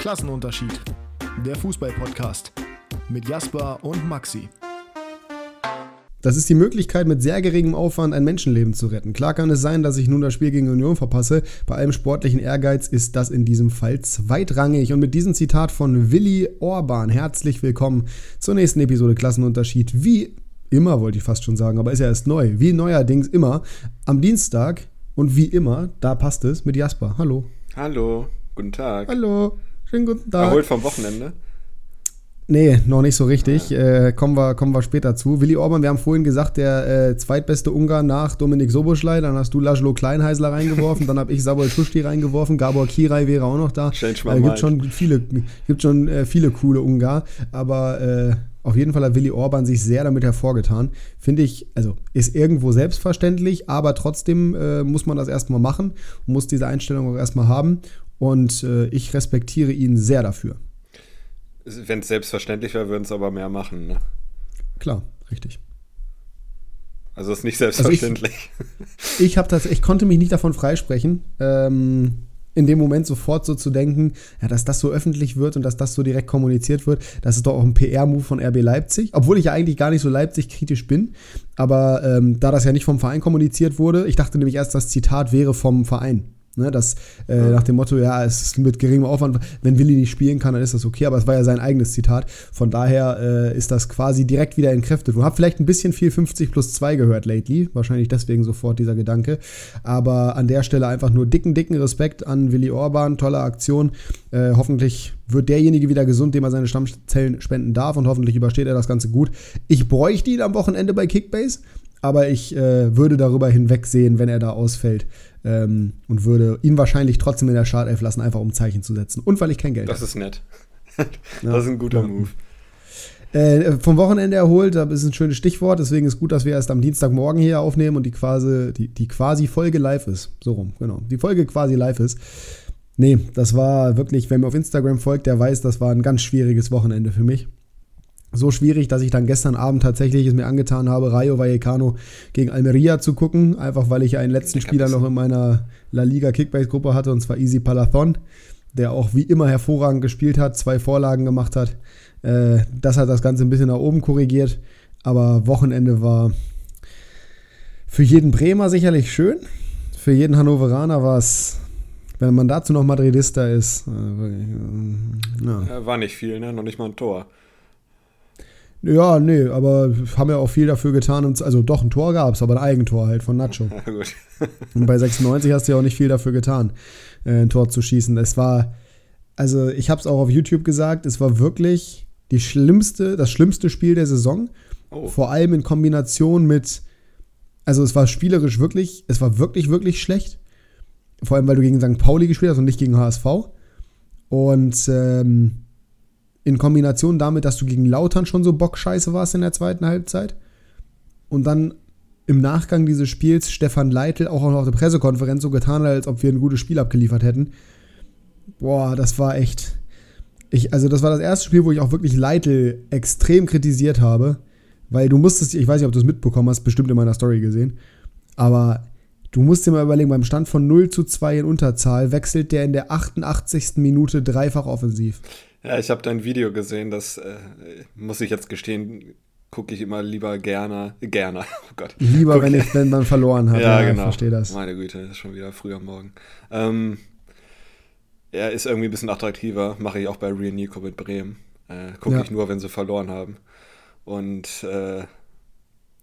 Klassenunterschied. Der Fußball-Podcast mit Jasper und Maxi. Das ist die Möglichkeit, mit sehr geringem Aufwand ein Menschenleben zu retten. Klar kann es sein, dass ich nun das Spiel gegen Union verpasse. Bei allem sportlichen Ehrgeiz ist das in diesem Fall zweitrangig. Und mit diesem Zitat von Willi Orban herzlich willkommen zur nächsten Episode Klassenunterschied. Wie immer, wollte ich fast schon sagen, aber ist ja erst neu. Wie neuerdings immer am Dienstag und wie immer, da passt es mit Jasper. Hallo. Hallo, guten Tag. Hallo, schönen guten Tag. Erholt vom Wochenende? Nee, noch nicht so richtig. Äh, kommen, wir, kommen wir später zu. Willi Orban, wir haben vorhin gesagt, der äh, zweitbeste Ungar nach Dominik Soboschlei. Dann hast du Laszlo Kleinheisler reingeworfen. dann habe ich Sabol Schuschti reingeworfen. Gabor Kirai wäre auch noch da. Change äh, gibt schon viele, gibt schon äh, viele coole Ungar. Aber äh, auf jeden Fall hat Willi Orban sich sehr damit hervorgetan. Finde ich, also ist irgendwo selbstverständlich, aber trotzdem äh, muss man das erstmal machen und muss diese Einstellung auch erstmal haben. Und äh, ich respektiere ihn sehr dafür. Wenn es selbstverständlich wäre, würden es aber mehr machen. Ne? Klar, richtig. Also ist nicht selbstverständlich. Ich, ich habe das, ich konnte mich nicht davon freisprechen, ähm, in dem Moment sofort so zu denken, ja, dass das so öffentlich wird und dass das so direkt kommuniziert wird, das ist doch auch ein PR-Move von RB Leipzig, obwohl ich ja eigentlich gar nicht so Leipzig-kritisch bin. Aber ähm, da das ja nicht vom Verein kommuniziert wurde, ich dachte nämlich erst, das Zitat wäre vom Verein. Ne, das äh, nach dem Motto, ja, es ist mit geringem Aufwand, wenn Willi nicht spielen kann, dann ist das okay, aber es war ja sein eigenes Zitat. Von daher äh, ist das quasi direkt wieder entkräftet. Du hast vielleicht ein bisschen viel 50 plus 2 gehört lately, wahrscheinlich deswegen sofort dieser Gedanke. Aber an der Stelle einfach nur dicken, dicken Respekt an Willi Orban, tolle Aktion. Äh, hoffentlich wird derjenige wieder gesund, dem er seine Stammzellen spenden darf und hoffentlich übersteht er das Ganze gut. Ich bräuchte ihn am Wochenende bei Kickbase, aber ich äh, würde darüber hinwegsehen, wenn er da ausfällt. Ähm, und würde ihn wahrscheinlich trotzdem in der Startelf lassen, einfach um Zeichen zu setzen. Und weil ich kein Geld Das habe. ist nett. das ist ein guter Ja. Move. Äh, vom Wochenende erholt, das ist ein schönes Stichwort, deswegen ist gut, dass wir erst am Dienstagmorgen hier aufnehmen und die quasi, die, die quasi Folge live ist. So rum, genau. Die Folge quasi live ist. Nee, das war wirklich, wer mir auf Instagram folgt, der weiß, das war ein ganz schwieriges Wochenende für mich. So schwierig, dass ich dann gestern Abend tatsächlich es mir angetan habe, Rayo Vallecano gegen Almeria zu gucken, einfach weil ich einen letzten Spieler noch in meiner La Liga Kickbase-Gruppe hatte, und zwar Easy Palathon, der auch wie immer hervorragend gespielt hat, zwei Vorlagen gemacht hat. Äh, das hat das Ganze ein bisschen nach oben korrigiert, aber Wochenende war für jeden Bremer sicherlich schön, für jeden Hannoveraner war es, wenn man dazu noch Madridista ist, äh, wirklich, äh, ja. Ja, war nicht viel, ne? Noch nicht mal ein Tor. Ja, nee, aber haben ja auch viel dafür getan. Also doch, ein Tor gab es, aber ein Eigentor halt von Nacho. Ja, gut. Und bei 96 hast du ja auch nicht viel dafür getan, äh, ein Tor zu schießen. Es war, also ich habe es auch auf YouTube gesagt, es war wirklich die schlimmste, das schlimmste Spiel der Saison. Oh. Vor allem in Kombination mit, also es war spielerisch wirklich, es war wirklich, wirklich schlecht. Vor allem, weil du gegen St. Pauli gespielt hast und nicht gegen HSV. Und ähm, in Kombination damit, dass du gegen Lautern schon so bockscheiße warst in der zweiten Halbzeit. Und dann im Nachgang dieses Spiels Stefan Leitl auch noch auf der Pressekonferenz so getan hat, als ob wir ein gutes Spiel abgeliefert hätten. Boah, das war echt. Ich, also, das war das erste Spiel, wo ich auch wirklich Leitl extrem kritisiert habe. Weil du musstest, ich weiß nicht, ob du es mitbekommen hast, bestimmt in meiner Story gesehen. Aber du musst dir mal überlegen, beim Stand von 0 zu 2 in Unterzahl wechselt der in der 88. Minute dreifach offensiv. Ja, ich habe dein Video gesehen, das äh, muss ich jetzt gestehen, gucke ich immer lieber gerne, gerne, oh Gott. Lieber, Guck- wenn, ich, wenn man verloren hat. Ja, Ich genau. verstehe das. Meine Güte, ist schon wieder früh am Morgen. Ähm, er ist irgendwie ein bisschen attraktiver, mache ich auch bei Real Nico mit Bremen. Äh, Gucke Ja. ich nur, wenn sie verloren haben. Und äh,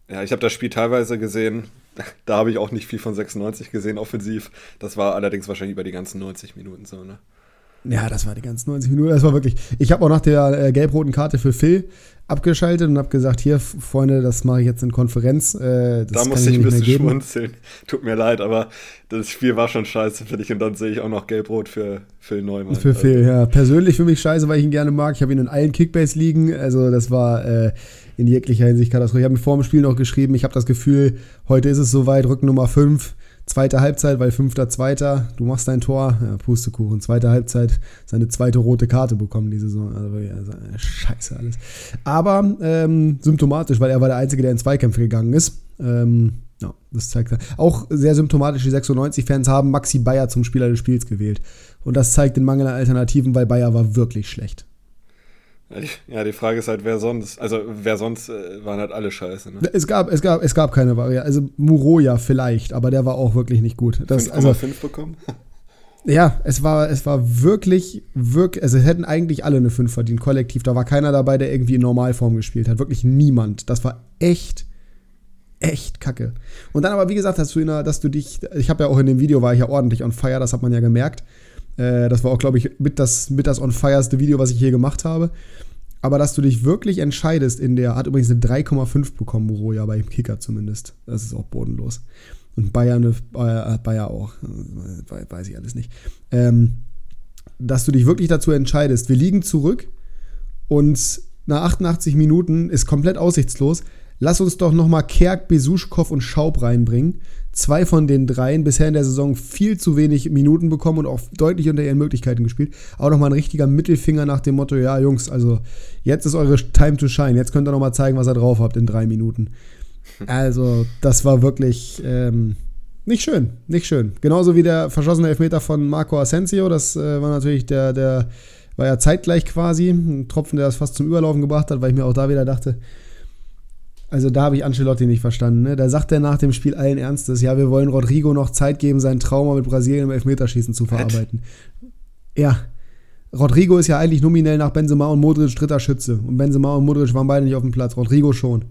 ja, ich habe das Spiel teilweise gesehen. Da habe ich auch nicht viel von 96 gesehen, offensiv. Das war allerdings wahrscheinlich über die ganzen 90 Minuten so, ne? Ja, das war die ganzen 90 Minuten. Das war wirklich. Ich habe auch nach der äh, gelb-roten Karte für Phil abgeschaltet und habe gesagt: Hier, Freunde, das mache ich jetzt in Konferenz. Äh, das da muss ich ein bisschen schmunzeln. Tut mir leid, aber das Spiel war schon scheiße, finde ich. Und dann sehe ich auch noch Gelb-Rot für Phil Neumann. Für Also, Phil, ja. Persönlich für mich scheiße, weil ich ihn gerne mag. Ich habe ihn in allen Kickbase-Ligen. Also, das war äh, in jeglicher Hinsicht Katastrophe. Ich habe mir vor dem Spiel noch geschrieben, ich habe das Gefühl, heute ist es soweit, Rücken Nummer 5. Zweite Halbzeit, weil fünfter, zweiter, du machst dein Tor, ja, Pustekuchen. Zweite Halbzeit, seine zweite rote Karte bekommen die Saison. Also, wirklich, also scheiße alles. Aber ähm, symptomatisch, weil er war der Einzige, der in Zweikämpfe gegangen ist. Ähm, ja, das zeigt auch sehr symptomatisch, die 96-Fans haben Maxi Bayer zum Spieler des Spiels gewählt. Und das zeigt den Mangel an Alternativen, weil Bayer war wirklich schlecht. Ja, die Frage ist halt, wer sonst, also wer sonst äh, waren halt alle scheiße. Ne? Es, gab, es, gab, es gab keine Variante. Also Muroya vielleicht, aber der war auch wirklich nicht gut. 5,5 also, bekommen? Ja, es war, es war wirklich, wirklich, also hätten eigentlich alle eine 5 verdient, kollektiv. Da war keiner dabei, der irgendwie in Normalform gespielt hat. Wirklich niemand. Das war echt, echt kacke. Und dann aber, wie gesagt, hast du, in der, dass du dich, ich habe ja auch in dem Video, war ich ja ordentlich on fire, das hat man ja gemerkt. Äh, das war auch, glaube ich, mit das, mit das on fireste Video, was ich hier gemacht habe. Aber dass du dich wirklich entscheidest in der, hat übrigens eine 3,5 bekommen, Moroja, bei Kicker zumindest. Das ist auch bodenlos. Und Bayern, äh, Bayer auch, äh, weiß ich alles nicht. Ähm, dass du dich wirklich dazu entscheidest, wir liegen zurück und nach 88 Minuten ist komplett aussichtslos. Lass uns doch nochmal Kerk, Besuschkow und Schaub reinbringen. Zwei von den dreien bisher in der Saison viel zu wenig Minuten bekommen und auch deutlich unter ihren Möglichkeiten gespielt. Auch nochmal ein richtiger Mittelfinger nach dem Motto: Ja, Jungs, also jetzt ist eure Time to shine. Jetzt könnt ihr nochmal zeigen, was ihr drauf habt in drei Minuten. Also, das war wirklich ähm, nicht schön. Nicht schön. Genauso wie der verschossene Elfmeter von Marco Asensio. Das äh, war natürlich der, der, war ja zeitgleich quasi. Ein Tropfen, der das fast zum Überlaufen gebracht hat, weil ich mir auch da wieder dachte, also da habe ich Ancelotti nicht verstanden. Ne? Da sagt er nach dem Spiel allen Ernstes, ja, wir wollen Rodrigo noch Zeit geben, sein Trauma mit Brasilien im Elfmeterschießen zu verarbeiten. Ja, Rodrigo ist ja eigentlich nominell nach Benzema und Modric dritter Schütze. Und Benzema und Modric waren beide nicht auf dem Platz. Rodrigo schon.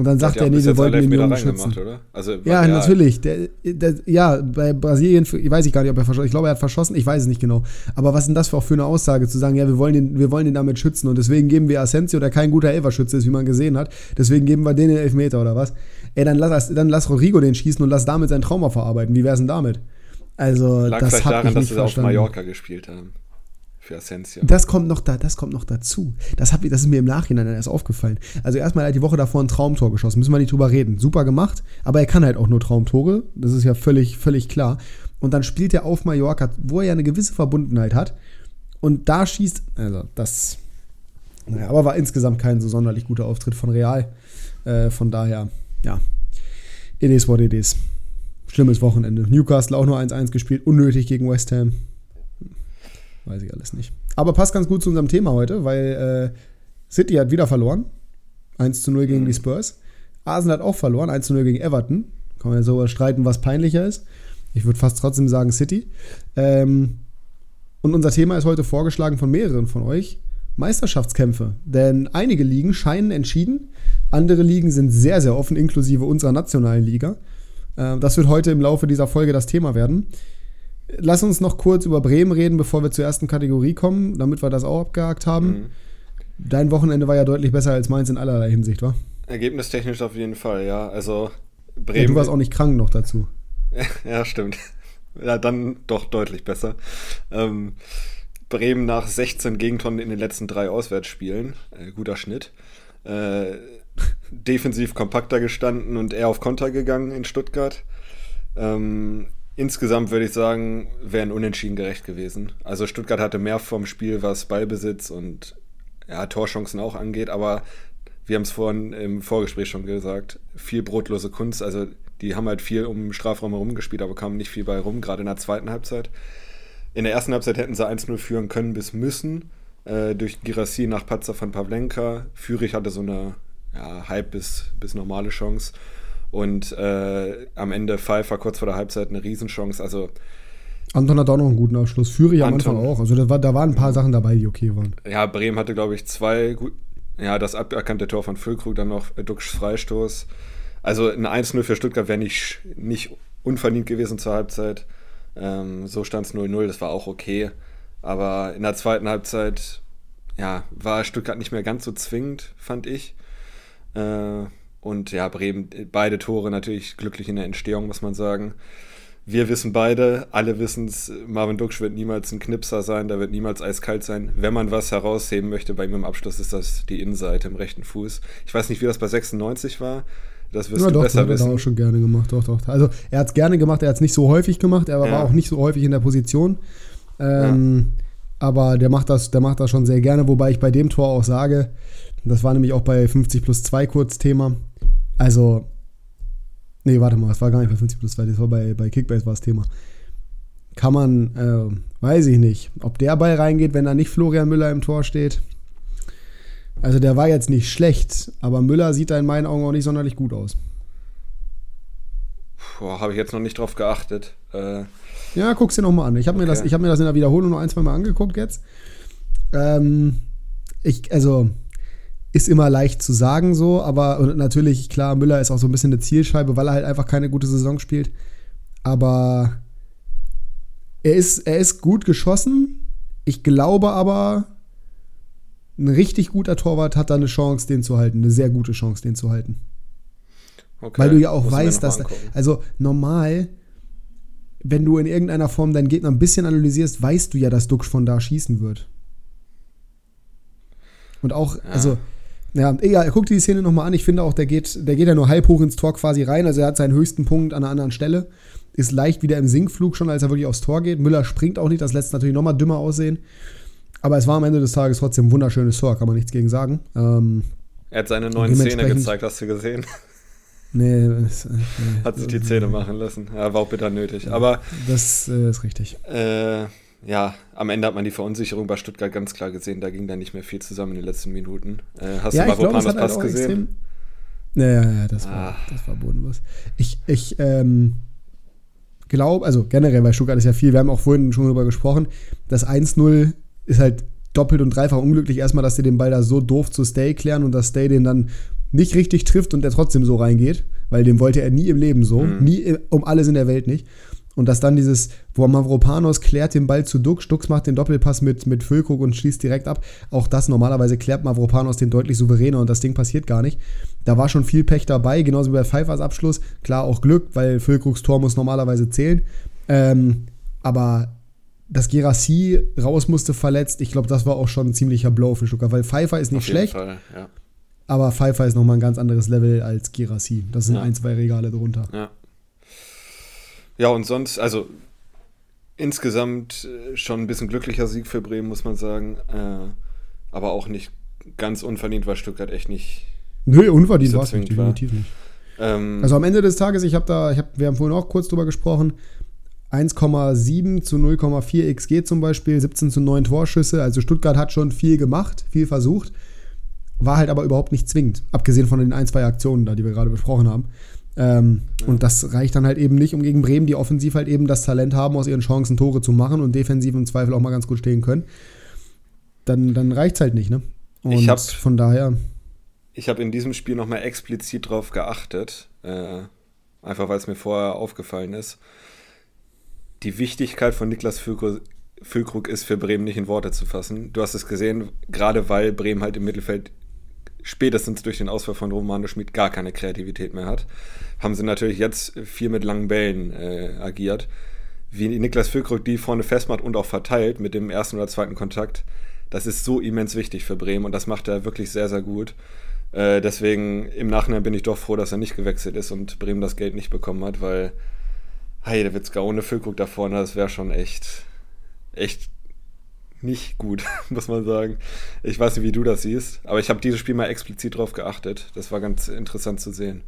Und dann sagt er, nee, wir wollten den Jungen schützen. Oder? Also, ja, ja, natürlich. Der, der, ja, bei Brasilien, ich weiß ich gar nicht, ob er verschossen Ich glaube, er hat verschossen, ich weiß es nicht genau. Aber was ist denn das für, auch für eine Aussage, zu sagen, ja, wir wollen, den, wir wollen den damit schützen und deswegen geben wir Asensio, der kein guter Elferschütze ist, wie man gesehen hat, deswegen geben wir den den Elfmeter oder was? Ey, dann lass, dann lass Rodrigo den schießen und lass damit sein Trauma verarbeiten. Wie wär's denn damit? Also, Lag das vielleicht daran, dass sie auf Mallorca gespielt haben für Asensio. Das kommt noch da, das kommt noch dazu. Das, hab, das ist mir im Nachhinein erst aufgefallen. Also erstmal hat die Woche davor ein Traumtor geschossen, müssen wir nicht drüber reden. Super gemacht, aber er kann halt auch nur Traumtore, das ist ja völlig, völlig klar. Und dann spielt er auf Mallorca, wo er ja eine gewisse Verbundenheit hat. Und da schießt, also das, naja, aber war insgesamt kein so sonderlich guter Auftritt von Real. Äh, von daher, ja, it is what it is. Schlimmes Wochenende. Newcastle auch nur 1-1 gespielt, unnötig gegen West Ham. Weiß ich alles nicht. Aber passt ganz gut zu unserem Thema heute, weil äh, City hat wieder verloren. 1 zu 0 gegen die Spurs. Arsenal hat auch verloren, 1 zu 0 gegen Everton. Kann man ja so streiten, was peinlicher ist. Ich würde fast trotzdem sagen City. Ähm, und unser Thema ist heute vorgeschlagen von mehreren von euch. Meisterschaftskämpfe. Denn einige Ligen scheinen entschieden, andere Ligen sind sehr, sehr offen, inklusive unserer nationalen Liga. Äh, das wird heute im Laufe dieser Folge das Thema werden. Lass uns noch kurz über Bremen reden, bevor wir zur ersten Kategorie kommen, damit wir das auch abgehakt haben. Mhm. Dein Wochenende war ja deutlich besser als meins in allerlei Hinsicht, wa? Ergebnistechnisch auf jeden Fall, ja. Also Bremen. Ja, du warst auch nicht krank noch dazu. ja, stimmt. Ja, dann doch deutlich besser. Ähm, Bremen nach 16 Gegentonnen in den letzten drei Auswärtsspielen. Äh, guter Schnitt. Äh, defensiv kompakter gestanden und eher auf Konter gegangen in Stuttgart. Ähm, Insgesamt würde ich sagen, wäre ein Unentschieden gerecht gewesen. Also Stuttgart hatte mehr vom Spiel, was Ballbesitz und ja, Torchancen auch angeht, aber wir haben es vorhin im Vorgespräch schon gesagt, viel brotlose Kunst. Also die haben halt viel um den Strafraum herum gespielt, aber kamen nicht viel bei rum, gerade in der zweiten Halbzeit. In der ersten Halbzeit hätten sie 1-0 führen können bis müssen, äh, durch Girassi nach Patzer von Pavlenka. Führig hatte so eine ja, halb bis, bis normale Chance. Und äh, am Ende Pfeiffer kurz vor der Halbzeit eine Riesenchance. Also Anton hat auch noch einen guten Abschluss. Führig am Anfang auch. Also da, war, da waren ein paar Sachen dabei, die okay waren. Ja, Bremen hatte, glaube ich, zwei gut. Ja, das aberkannte Tor von Füllkrug, dann noch Duxch Freistoß. Also ein 1-0 für Stuttgart wäre nicht, nicht unverdient gewesen zur Halbzeit. Ähm, so stand es 0-0, das war auch okay. Aber in der zweiten Halbzeit ja, war Stuttgart nicht mehr ganz so zwingend, fand ich. Äh, und ja, Bremen, beide Tore natürlich glücklich in der Entstehung, muss man sagen. Wir wissen beide, alle wissen es, Marvin Duksch wird niemals ein Knipser sein, der wird niemals eiskalt sein. Wenn man was herausheben möchte bei ihm im Abschluss, ist das die Innenseite im rechten Fuß. Ich weiß nicht, wie das bei 96 war. Das wirst ja, du doch, besser wissen. Hat er auch schon gerne gemacht, doch, doch. Also er hat es gerne gemacht, er hat es nicht so häufig gemacht, er ja. war auch nicht so häufig in der Position. Ähm, ja. Aber der macht, das, der macht das schon sehr gerne, wobei ich bei dem Tor auch sage, das war nämlich auch bei 50 plus 2 kurz Thema, also Nee, warte mal, es war gar nicht bei 50 plus 2, das war bei, bei Kickbase war das Thema. Kann man, äh, weiß ich nicht, ob der Ball reingeht, wenn da nicht Florian Müller im Tor steht. Also der war jetzt nicht schlecht, aber Müller sieht da in meinen Augen auch nicht sonderlich gut aus. Habe ich jetzt noch nicht drauf geachtet. Äh, ja, guck's dir nochmal an. Ich habe mir, das, hab mir das in der Wiederholung noch ein, zwei Mal angeguckt jetzt. Ähm, ich, also, ist immer leicht zu sagen so, aber natürlich, klar, Müller ist auch so ein bisschen eine Zielscheibe, weil er halt einfach keine gute Saison spielt. Aber er ist, er ist gut geschossen. Ich glaube aber, ein richtig guter Torwart hat da eine Chance, den zu halten. Eine sehr gute Chance, den zu halten. Okay. Weil du ja auch weißt, dass. Also normal, wenn du in irgendeiner Form deinen Gegner ein bisschen analysierst, weißt du ja, dass Duxch von da schießen wird. Und auch, ja. also, ja, egal, guck dir die Szene nochmal an. Ich finde auch, der geht, der geht ja nur halb hoch ins Tor quasi rein. Also er hat seinen höchsten Punkt an einer anderen Stelle. Ist leicht wieder im Sinkflug schon, als er wirklich aufs Tor geht. Müller springt auch nicht, das lässt natürlich nochmal dümmer aussehen. Aber es war am Ende des Tages trotzdem ein wunderschönes Tor, kann man nichts gegen sagen. Ähm, er hat seine neuen Szene gezeigt, hast du gesehen? Nee, es, äh, hat sich die Zähne machen lassen. Ja, war auch bitter nötig. Aber das äh, ist richtig. Äh, ja, am Ende hat man die Verunsicherung bei Stuttgart ganz klar gesehen. Da ging da nicht mehr viel zusammen in den letzten Minuten. Äh, hast ja, du Mavropanos halt Pass gesehen? Ja, ja, ja, das war, ah. das war bodenlos. Ich, ich ähm, glaube, also generell bei Stuttgart ist ja viel, wir haben auch vorhin schon darüber gesprochen, das 1-0 ist halt doppelt und dreifach unglücklich. Erstmal, dass die den Ball da so doof zu Stay klären und dass Stay den dann nicht richtig trifft und der trotzdem so reingeht, weil den wollte er nie im Leben so, mhm. nie um alles in der Welt nicht. Und dass dann dieses, wo Mavropanos klärt den Ball zu Dux, Dux macht den Doppelpass mit, mit Füllkrug und schließt direkt ab. Auch das normalerweise klärt Mavropanos den deutlich souveräner und das Ding passiert gar nicht. Da war schon viel Pech dabei, genauso wie bei Pfeiffers Abschluss. Klar auch Glück, weil Füllkrugs Tor muss normalerweise zählen. Ähm, aber dass Gerassi raus musste verletzt, ich glaube, das war auch schon ein ziemlicher Blow für Stuttgart, weil Pfeiffer ist nicht schlecht. Fall, ja. Aber Pfeiffer ist nochmal ein ganz anderes Level als Gerassi. Das sind ja. ein, zwei Regale drunter. Ja. Ja, und sonst, also insgesamt äh, schon ein bisschen glücklicher Sieg für Bremen, muss man sagen. Äh, aber auch nicht ganz unverdient, weil Stuttgart echt nicht. Nö, unverdient war es definitiv nicht. Ähm, also am Ende des Tages, ich habe da, ich hab, wir haben vorhin auch kurz drüber gesprochen, 1,7 zu 0,4 XG zum Beispiel, 17 zu 9 Torschüsse. Also Stuttgart hat schon viel gemacht, viel versucht, war halt aber überhaupt nicht zwingend, abgesehen von den ein, zwei Aktionen da, die wir gerade besprochen haben. Ähm, ja. Und das reicht dann halt eben nicht, um gegen Bremen, die offensiv halt eben das Talent haben, aus ihren Chancen Tore zu machen und defensiv im Zweifel auch mal ganz gut stehen können. Dann, dann reicht es halt nicht, ne? Und ich hab, von daher. Ich habe in diesem Spiel nochmal explizit drauf geachtet, äh, einfach weil es mir vorher aufgefallen ist die Wichtigkeit von Niklas Füllkrug, ist für Bremen nicht in Worte zu fassen. Du hast es gesehen, gerade weil Bremen halt im Mittelfeld spätestens durch den Ausfall von Romano Schmid gar keine Kreativität mehr hat, haben sie natürlich jetzt viel mit langen Bällen äh, agiert. Wie Niklas Füllkrug die vorne festmacht und auch verteilt mit dem ersten oder zweiten Kontakt, das ist so immens wichtig für Bremen und das macht er wirklich sehr, sehr gut. Äh, deswegen im Nachhinein bin ich doch froh, dass er nicht gewechselt ist und Bremen das Geld nicht bekommen hat, weil Heidewitzka ohne Füllkrug da vorne, das wäre schon echt, echt nicht gut, muss man sagen. Ich weiß nicht, wie du das siehst, aber ich habe dieses Spiel mal explizit drauf geachtet. Das war ganz interessant zu sehen.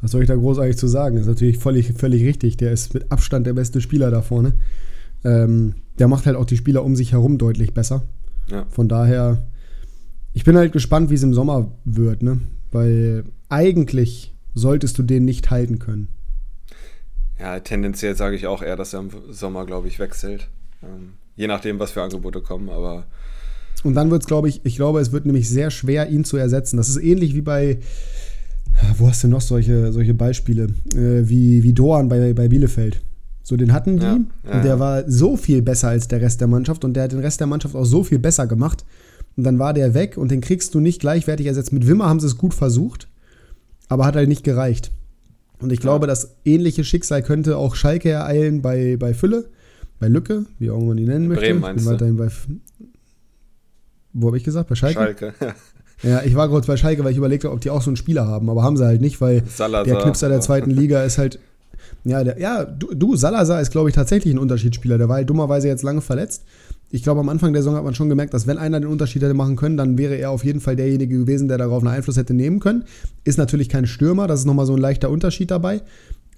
Was soll ich da großartig zu sagen? Das ist natürlich völlig, völlig richtig. Der ist mit Abstand der beste Spieler da vorne. Ähm, der macht halt auch die Spieler um sich herum deutlich besser. Ja. Von daher, ich bin halt gespannt, wie es im Sommer wird, ne? Weil eigentlich solltest du den nicht halten können. Ja, tendenziell sage ich auch eher, dass er im Sommer, glaube ich, wechselt. Ähm, je nachdem, was für Angebote kommen, aber. Und dann wird es, glaube ich, ich glaube, es wird nämlich sehr schwer, ihn zu ersetzen. Das ist ähnlich wie bei, wo hast du noch solche, solche Beispiele? Äh, wie, wie Doan bei, bei Bielefeld. So, den hatten die ja, ja, und der war so viel besser als der Rest der Mannschaft und der hat den Rest der Mannschaft auch so viel besser gemacht. Und dann war der weg und den kriegst du nicht gleichwertig ersetzt. Mit Wimmer haben sie es gut versucht aber hat halt nicht gereicht. Und ich glaube, das ähnliche Schicksal könnte auch Schalke ereilen bei, bei Fülle, bei Lücke, wie auch man die nennen möchte. Bremen meinst weiterhin bei, wo habe ich gesagt? Bei Schalke? Schalke, ja. Ja, ich war kurz bei Schalke, weil ich überlegt habe, ob die auch so einen Spieler haben, aber haben sie halt nicht, weil Salazar, der Knipser der zweiten Liga ist halt. Ja, der, ja du, du, Salazar ist, glaube ich, tatsächlich ein Unterschiedsspieler. Der war halt dummerweise jetzt lange verletzt Ich glaube, am Anfang der Saison hat man schon gemerkt, dass wenn einer den Unterschied hätte machen können, dann wäre er auf jeden Fall derjenige gewesen, der darauf einen Einfluss hätte nehmen können. Ist natürlich kein Stürmer, das ist nochmal so ein leichter Unterschied dabei.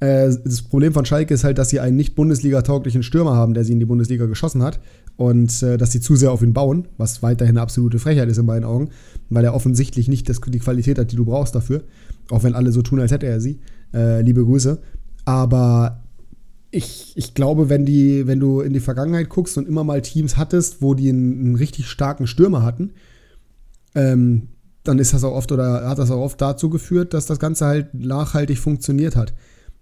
Äh, das Problem von Schalke ist halt, dass sie einen nicht Bundesliga-tauglichen Stürmer haben, der sie in die Bundesliga geschossen hat. Und äh, dass sie zu sehr auf ihn bauen, was weiterhin eine absolute Frechheit ist in meinen Augen, weil er offensichtlich nicht das, die Qualität hat, die du brauchst dafür. Auch wenn alle so tun, als hätte er sie. Äh, liebe Grüße. Aber ich, ich glaube, wenn, die, wenn du in die Vergangenheit guckst und immer mal Teams hattest, wo die einen, einen richtig starken Stürmer hatten, ähm, dann ist das auch oft oder hat das auch oft dazu geführt, dass das Ganze halt nachhaltig funktioniert hat.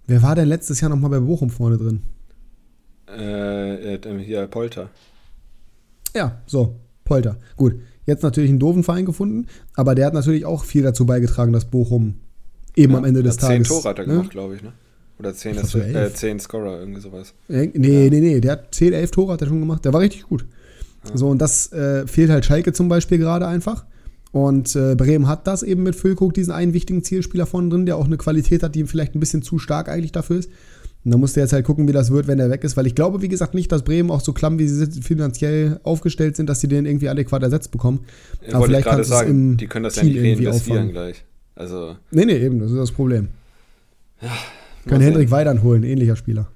Wer war denn letztes Jahr nochmal bei Bochum vorne drin? Äh, äh, hier Polter. Ja, so, Polter. Gut. Jetzt natürlich einen doofen Verein gefunden, aber der hat natürlich auch viel dazu beigetragen, dass Bochum eben ja, am Ende des Tages. Zehn Tore hat er ne? gemacht, glaube ich, ne? Oder zehn, das, äh, zehn Scorer, irgendwie sowas. Nee, nee, nee, der hat 10, 11 Tore hat er schon gemacht. Der war richtig gut. Ja. So, und das äh, fehlt halt Schalke zum Beispiel gerade einfach. Und äh, Bremen hat das eben mit Füllkrug, diesen einen wichtigen Zielspieler vorne drin, der auch eine Qualität hat, die ihm vielleicht ein bisschen zu stark eigentlich dafür ist. Und da musst du jetzt halt gucken, wie das wird, wenn er weg ist, weil ich glaube, wie gesagt, nicht, dass Bremen auch so klamm, wie sie finanziell aufgestellt sind, dass sie den irgendwie adäquat ersetzt bekommen. Ja, Aber vielleicht kannst du es im die können das Team ja nicht reinvestieren gleich. Also nee, nee, eben, das ist das Problem. Ja, können Hendrik Weidern holen, ähnlicher Spieler.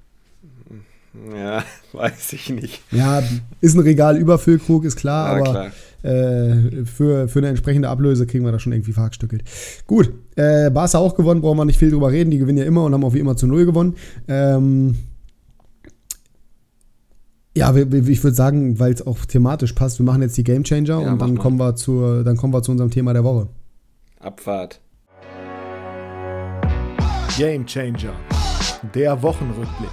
Ja, weiß ich nicht. Ja, ist ein Regal über Füllkrug, ist klar, ja, aber klar. Äh, für, für eine entsprechende Ablöse kriegen wir das schon irgendwie verhackstückelt. Gut, äh, Barca auch gewonnen, brauchen wir nicht viel drüber reden. Die gewinnen ja immer und haben auch wie immer zu Null gewonnen. Ähm, ja, ich würde sagen, weil es auch thematisch passt, wir machen jetzt die Game Changer ja, und dann kommen, wir zur, dann kommen wir zu unserem Thema der Woche. Abfahrt. Game Changer. Der Wochenrückblick.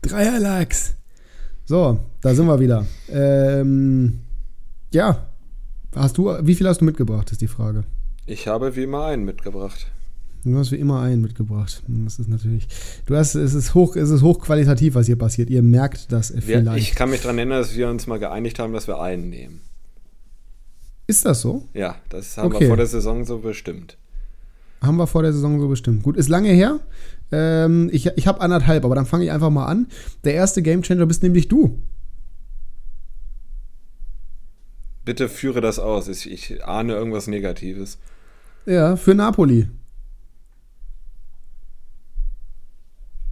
Dreierlachs. So, da sind wir wieder. Ähm, ja, hast du, wie viel hast du mitgebracht, ist die Frage. Ich habe wie immer einen mitgebracht. Du hast wie immer einen mitgebracht. Das ist natürlich. Du hast, es ist hoch, es ist hochqualitativ, was hier passiert. Ihr merkt das vielleicht. Ich kann mich daran erinnern, dass wir uns mal geeinigt haben, dass wir einen nehmen. Ist das so? Ja, das haben okay. wir vor der Saison so bestimmt. Haben wir vor der Saison so bestimmt. Gut, ist lange her. Ähm, ich ich habe anderthalb, aber dann fange ich einfach mal an. Der erste Gamechanger bist nämlich du. Bitte führe das aus. Ich, ich ahne irgendwas Negatives. Ja, für Napoli.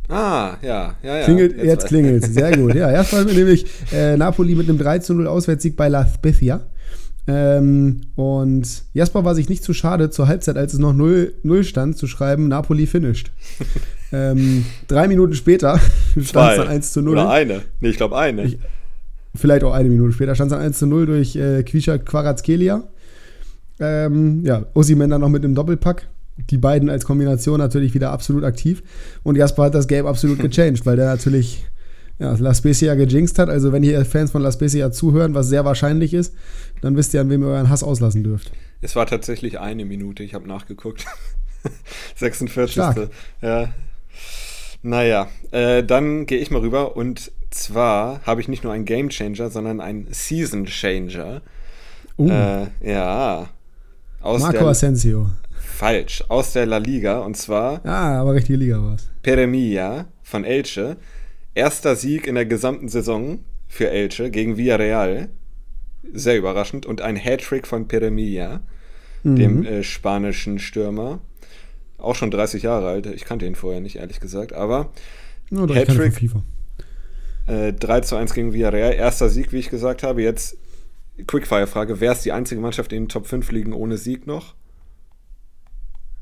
Ah, ja, ja, ja. Klingelt, jetzt, jetzt klingelt es. Sehr gut. Ja, erstmal nämlich äh, Napoli mit einem 3 zu 0 Auswärtssieg bei La Spezia. Ähm, und Jasper war sich nicht zu schade, zur Halbzeit, als es noch 0, 0 stand, zu schreiben, Napoli finished. ähm, drei Minuten später stand es dann 1 zu 0. Oder eine. Nee, ich glaube eine. Ich, vielleicht auch eine Minute später stand es dann 1 zu 0 durch äh, Quisha Quarazkelia. Ähm, ja, Osimen dann noch mit einem Doppelpack. Die beiden als Kombination natürlich wieder absolut aktiv. Und Jasper hat das Game absolut gechanged, weil der natürlich ja, La Spezia gejinxt hat. Also wenn hier Fans von La Spezia zuhören, was sehr wahrscheinlich ist, dann wisst ihr, an wem ihr euren Hass auslassen dürft. Es war tatsächlich eine Minute, ich habe nachgeguckt. 46. Stark. Ja. Naja, äh, dann gehe ich mal rüber und zwar habe ich nicht nur einen Game Changer, sondern einen Season Changer. Uh. Äh, ja. Aus Marco der, Asensio. Falsch, aus der La Liga und zwar. Ah, aber richtige Liga war es. Peremia von Elche Erster Sieg in der gesamten Saison für Elche gegen Villarreal. Sehr überraschend. Und ein Hattrick von Peremilla, mhm. dem äh, spanischen Stürmer. Auch schon 30 Jahre alt. Ich kannte ihn vorher nicht, ehrlich gesagt. Aber no, Hattrick. Äh, 3 zu 1 gegen Villarreal. Erster Sieg, wie ich gesagt habe. Jetzt Quickfire-Frage. Wer ist die einzige Mannschaft, in den Top 5 liegen ohne Sieg noch?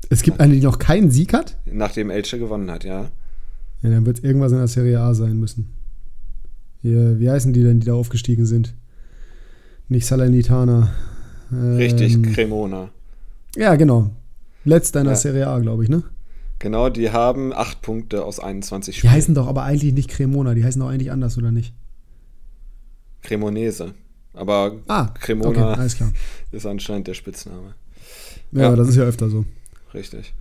Es gibt eine, die noch keinen Sieg hat? Nachdem Elche gewonnen hat, ja. Ja, dann wird es irgendwas in der Serie A sein müssen. Hier, wie heißen die denn, die da aufgestiegen sind? Nicht Salernitana. Ähm, Richtig, Cremona. Ja, genau. Letzter in der ja. Serie A, glaube ich, ne? Genau, die haben acht Punkte aus 21 Spielen. Die heißen doch aber eigentlich nicht Cremona, die heißen doch eigentlich anders, oder nicht? Cremonese. Aber ah, Cremona okay, ist anscheinend der Spitzname. Ja, ja, das ist ja öfter so. Richtig.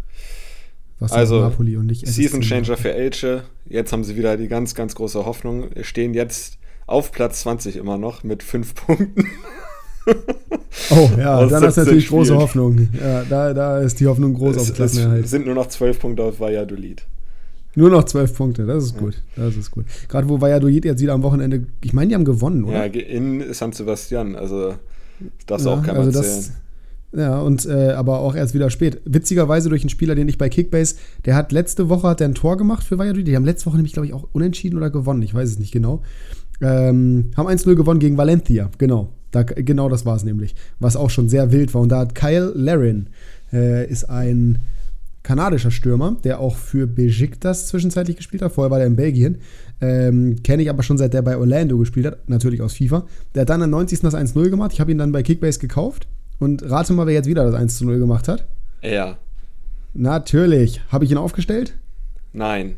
Was also Napoli und nicht Season Changer für Elche. Jetzt haben sie wieder die ganz, ganz große Hoffnung. Stehen jetzt auf Platz 20 immer noch mit fünf Punkten. oh ja, dann ist natürlich Spielen. große Hoffnung. Ja, da, da ist die Hoffnung groß es, auf Klassenerhalt. Es sind nur noch zwölf Punkte auf Valladolid. Nur noch zwölf Punkte, das ist gut. Das ist gut. Gerade wo Valladolid jetzt wieder am Wochenende, ich meine, die haben gewonnen, oder? Ja, in San Sebastian, also das Ja, auch keinem also erzählen. Ja, und äh, aber auch erst wieder spät. Witzigerweise durch einen Spieler, den ich bei Kickbase, der hat letzte Woche hat der ein Tor gemacht für Valladolid. Die haben letzte Woche nämlich, glaube ich, auch unentschieden oder gewonnen. Ich weiß es nicht genau. Ähm, haben 1-0 gewonnen gegen Valencia, genau. Da, genau das war es nämlich. Was auch schon sehr wild war. Und da hat Kyle Larin, äh, ist ein kanadischer Stürmer, der auch für Besiktas zwischenzeitlich gespielt hat. Vorher war der in Belgien. Ähm, Kenne ich aber schon seit der bei Orlando gespielt hat, natürlich aus FIFA. Der hat dann am 90. das 1-0 gemacht. Ich habe ihn dann bei Kickbase gekauft. Und rate mal, wer jetzt wieder das 1-0 gemacht hat. Ja, Natürlich. Habe ich ihn aufgestellt? nein.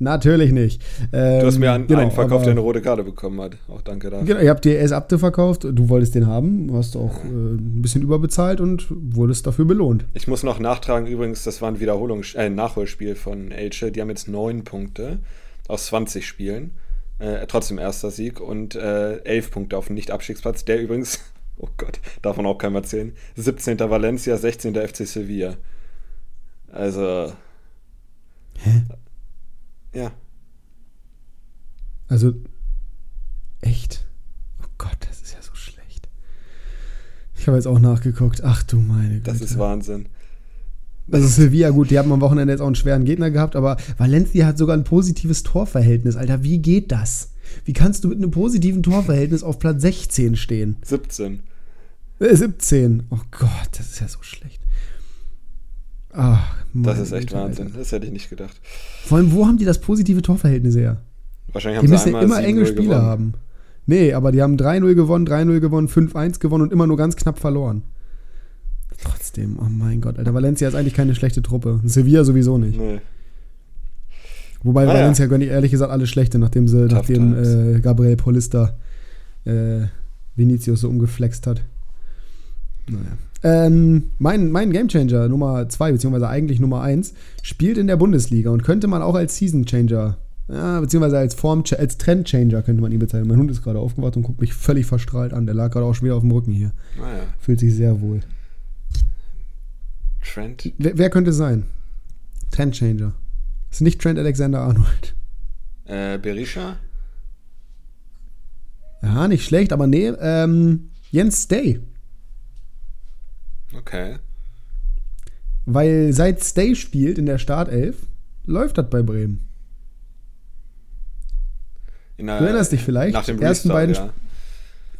Natürlich nicht. Ähm, Du hast mir einen, genau, einen verkauft, der eine rote Karte bekommen hat. Auch danke dafür. Genau, ihr habt dir AS Abde verkauft, du wolltest den haben, hast auch äh, ein bisschen überbezahlt und wurdest dafür belohnt. Ich muss noch nachtragen, übrigens, das war ein Wiederholungs äh, Nachholspiel von Elche. Die haben jetzt neun Punkte aus 20 Spielen. Äh, trotzdem erster Sieg und äh, elf Punkte auf dem Nicht-Abstiegsplatz. Der übrigens, oh Gott, man auch keinem erzählen, 17. Valencia, 16. FC Sevilla. Also. Hä? Ja, Also, echt? Oh Gott, das ist ja so schlecht. Ich habe jetzt auch nachgeguckt. Ach du meine Güte. das ist Wahnsinn. Also Sevilla, gut, die haben am Wochenende jetzt auch einen schweren Gegner gehabt, aber Valencia hat sogar ein positives Torverhältnis. Alter, wie geht das? Wie kannst du mit einem positiven Torverhältnis auf Platz 16 stehen? 17. Äh, 17. Oh Gott, das ist ja so schlecht. Ach, Das ist echt Wahnsinn. Alter. Das hätte ich nicht gedacht. Vor allem, wo haben die das positive Torverhältnis her? Wahrscheinlich Die haben sie müssen ja immer enge 7-0 Spiele gewonnen. haben. Nee, aber die haben 3-0 gewonnen, 3-0 gewonnen, 5-1 gewonnen und immer nur ganz knapp verloren. Trotzdem, oh mein Gott, Alter, Valencia ist eigentlich keine schlechte Truppe. Sevilla sowieso nicht. Nee. Wobei Ah, ja. Valencia gönne ich ehrlich gesagt alle schlechte, nachdem sie, Tough nachdem äh, Gabriel Polista äh, Vinicius so umgeflext hat. Naja. Ähm, mein, mein Gamechanger Nummer 2, beziehungsweise eigentlich Nummer 1, spielt in der Bundesliga und könnte man auch als Season Changer, ja, beziehungsweise als Form, als Trend Changer könnte man ihn bezeichnen. Mein Hund ist gerade aufgewacht und guckt mich völlig verstrahlt an. Der lag gerade auch schon wieder auf dem Rücken hier. Naja, Fühlt sich sehr wohl. Trent. Wer, wer könnte es sein? Trend Changer. Ist nicht Trent Alexander Arnold. Äh, Berisha? Ja, nicht schlecht, aber nee, ähm, Jens Stay. Okay. Weil seit Stay spielt in der Startelf, läuft das bei Bremen. In der, Du erinnerst dich vielleicht, Nach dem ersten Restart, beiden ja.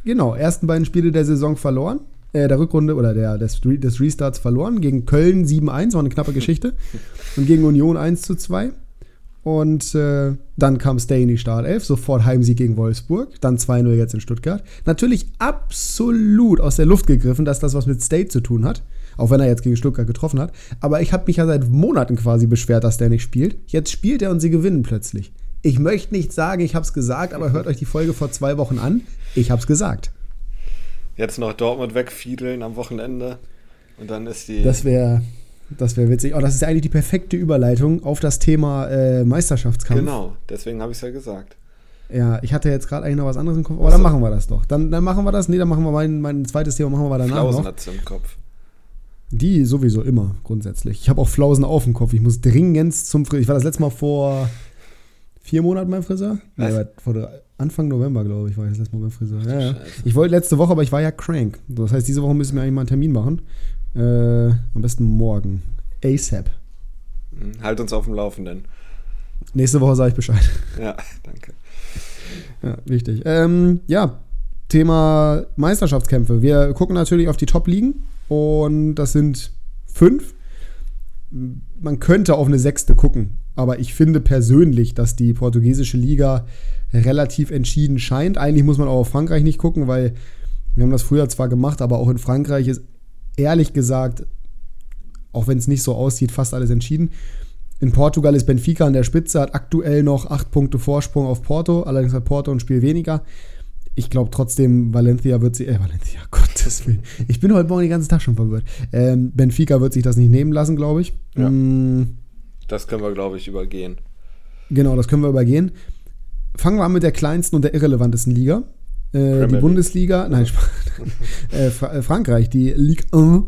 Genau, ersten beiden Spiele der Saison verloren. Äh, der Rückrunde oder der, des, des Restarts verloren. Gegen Köln 7-1, war eine knappe Geschichte. Und gegen Union 1-2. Und äh, dann kam Stay in die Startelf, sofort Heimsieg gegen Wolfsburg, dann 2-0 jetzt in Stuttgart. Natürlich absolut aus der Luft gegriffen, dass das was mit Stay zu tun hat, auch wenn er jetzt gegen Stuttgart getroffen hat. Aber ich habe mich ja seit Monaten quasi beschwert, dass der nicht spielt. Jetzt spielt er und sie gewinnen plötzlich. Ich möchte nicht sagen, ich habe es gesagt, aber hört euch die Folge vor zwei Wochen an. Ich habe es gesagt. Jetzt noch Dortmund wegfiedeln am Wochenende. Und dann ist die. Das wäre das wär witzig. Oh, das ist ja eigentlich die perfekte Überleitung auf das Thema äh, Meisterschaftskampf. genau, deswegen habe ich es ja gesagt. Ja, ich hatte jetzt gerade eigentlich noch was anderes im Kopf, aber dann machen wir das doch. Dann, dann machen wir das. Nee, dann machen wir mein, mein zweites Thema machen wir danach Flausen hat im Kopf. Die sowieso immer, grundsätzlich. Ich habe auch Flausen auf dem Kopf. Ich muss dringend zum Friseur. Ich war das letzte Mal vor vier Monaten beim Friseur. Nee, Was? war vor drei- Anfang November, glaube ich, war ich das letzte Mal beim Friseur. Ja, ja. Ich wollte letzte Woche, aber ich war ja crank. Das heißt, diese Woche müssen wir eigentlich mal einen Termin machen. Äh, am besten morgen. ASAP. Hm, Halt uns auf dem Laufenden. Nächste Woche sage ich Bescheid. Ja, danke. Ja, wichtig. Ähm, ja, Thema Meisterschaftskämpfe. Wir gucken natürlich auf die Top-Ligen und das sind fünf. Man könnte auf eine sechste gucken, aber ich finde persönlich, dass die portugiesische Liga relativ entschieden scheint. Eigentlich muss man auch auf Frankreich nicht gucken, weil wir haben das früher zwar gemacht, aber auch in Frankreich ist ehrlich gesagt, auch wenn es nicht so aussieht, fast alles entschieden. In Portugal ist Benfica an der Spitze, hat aktuell noch acht Punkte Vorsprung auf Porto, allerdings hat Porto ein Spiel weniger. Ich glaube trotzdem, Valencia wird sie, äh, Valencia, Gottes Willen. Ich bin heute Morgen den ganzen Tag schon verwirrt. Ähm, Benfica wird sich das nicht nehmen lassen, glaube ich. Ja. Mm, Das können wir, glaube ich, übergehen. genau, das können wir übergehen. Fangen wir an mit der kleinsten und der irrelevantesten Liga. Äh, die. Bundesliga, nein, äh, äh, Frankreich, die Ligue 1.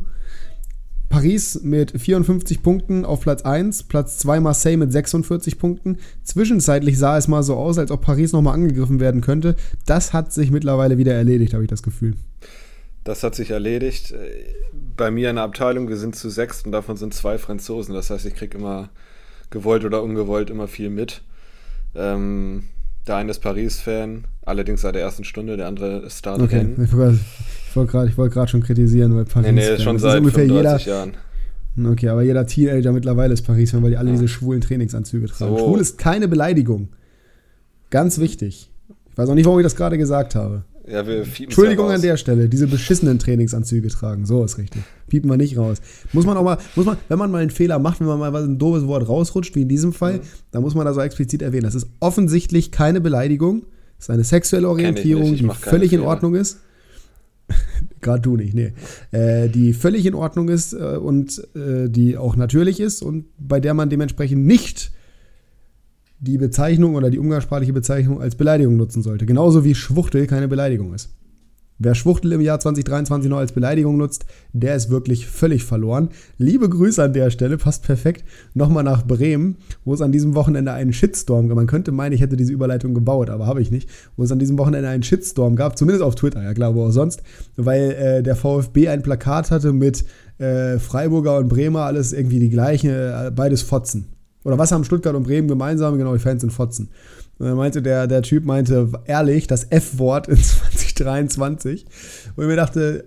Paris mit 54 Punkten auf Platz 1, Platz 2 Marseille mit 46 Punkten. Zwischenzeitlich sah es mal so aus, als ob Paris nochmal angegriffen werden könnte. Das hat sich mittlerweile wieder erledigt, habe ich das Gefühl. Das hat sich erledigt. Bei mir in der Abteilung, wir sind zu sechs und davon sind zwei Franzosen. Das heißt, ich kriege immer gewollt oder ungewollt immer viel mit. Ähm, der eine ist Paris-Fan, allerdings seit der ersten Stunde, der andere ist Start okay. Ich wollte gerade wollt schon kritisieren, weil Paris. Nee, nee, schon seit ungefähr 35 jeder, Jahren. Okay, aber jeder Teenager mittlerweile ist Paris-Fan, weil die alle ja. diese schwulen Trainingsanzüge tragen. So. Schwul ist keine Beleidigung. Ganz wichtig. Ich weiß auch nicht, warum ich das gerade gesagt habe. Ja, wir Entschuldigung an der Stelle, diese beschissenen Trainingsanzüge tragen. So ist richtig. Piepen wir nicht raus. Muss man auch mal, muss man, wenn man mal einen Fehler macht, wenn man mal ein doofes Wort rausrutscht, wie in diesem Fall, mhm. dann muss man da so explizit erwähnen. Das ist offensichtlich keine Beleidigung. Das ist eine sexuelle Orientierung, die völlig in Ordnung ist. Gerade du nicht, nee. Äh, die völlig in Ordnung ist äh, und äh, die auch natürlich ist und bei der man dementsprechend nicht die Bezeichnung oder die umgangssprachliche Bezeichnung als Beleidigung nutzen sollte. Genauso wie Schwuchtel keine Beleidigung ist. Wer Schwuchtel im Jahr 2023 noch als Beleidigung nutzt, der ist wirklich völlig verloren. Liebe Grüße an der Stelle, passt perfekt. Nochmal nach Bremen, wo es an diesem Wochenende einen Shitstorm gab. Man könnte meinen, ich hätte diese Überleitung gebaut, aber habe ich nicht. Wo es an diesem Wochenende einen Shitstorm gab, zumindest auf Twitter, ja klar, wo auch sonst, weil äh, der VfB ein Plakat hatte mit äh, Freiburger und Bremer, alles irgendwie die gleiche, äh, beides Fotzen. Oder was haben Stuttgart und Bremen gemeinsam? Genau, die Fans sind Fotzen. Und dann meinte der, der Typ, meinte ehrlich, das F-Wort in 2023. Und ich mir dachte,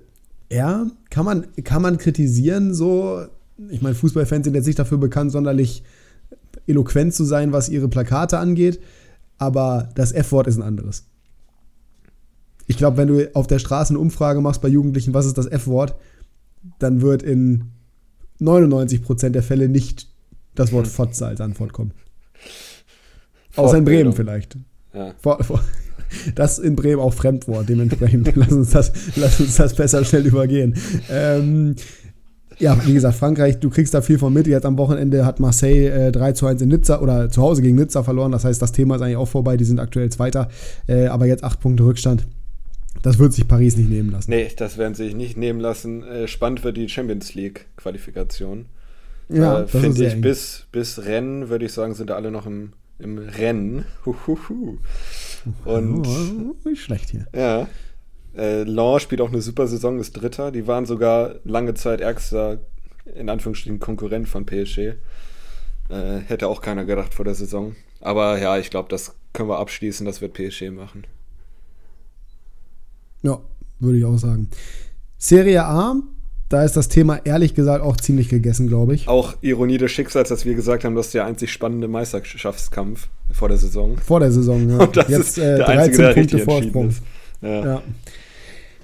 ja, kann man, kann man kritisieren so. Ich meine, Fußballfans sind jetzt nicht dafür bekannt, sonderlich eloquent zu sein, was ihre Plakate angeht. Aber das F-Wort ist ein anderes. Ich glaube, wenn du auf der Straße eine Umfrage machst bei Jugendlichen, was ist das F-Wort, dann wird in 99% der Fälle nicht das Wort Fotze als Antwort kommen. Außer in Bremen vielleicht. Ja. Vor, vor, das in Bremen auch Fremdwort, dementsprechend. lass, uns das, lass uns das besser schnell übergehen. Ähm, ja, wie gesagt, Frankreich, du kriegst da viel von mit. Jetzt am Wochenende hat Marseille äh, 3 zu 1 in Nizza oder zu Hause gegen Nizza verloren. Das heißt, das Thema ist eigentlich auch vorbei. Die sind aktuell Zweiter, äh, aber jetzt 8 Punkte Rückstand. Das wird sich Paris nicht nehmen lassen. Nee, das werden sie sich nicht nehmen lassen. Äh, spannend wird die Champions League-Qualifikation. Ja, äh, finde ich, bis, bis Rennen, würde ich sagen, sind da alle noch im, im Rennen. Huhuhu. Und. Oh, nicht schlecht hier. Ja. Äh, Law spielt auch eine super Saison, ist Dritter. Die waren sogar lange Zeit ärgster, in Anführungsstrichen, Konkurrent von PSG. Äh, hätte auch keiner gedacht vor der Saison. Aber ja, ich glaube, das können wir abschließen, das wird PSG machen. Ja, würde ich auch sagen. Serie A da ist das Thema ehrlich gesagt auch ziemlich gegessen, glaube ich. Auch Ironie des Schicksals, dass wir gesagt haben, das ist der einzig spannende Meisterschaftskampf vor der Saison. Vor der Saison, ja. Und das Jetzt ist äh, der 13 einzige, der Punkte Vorsprung. Ja. ja.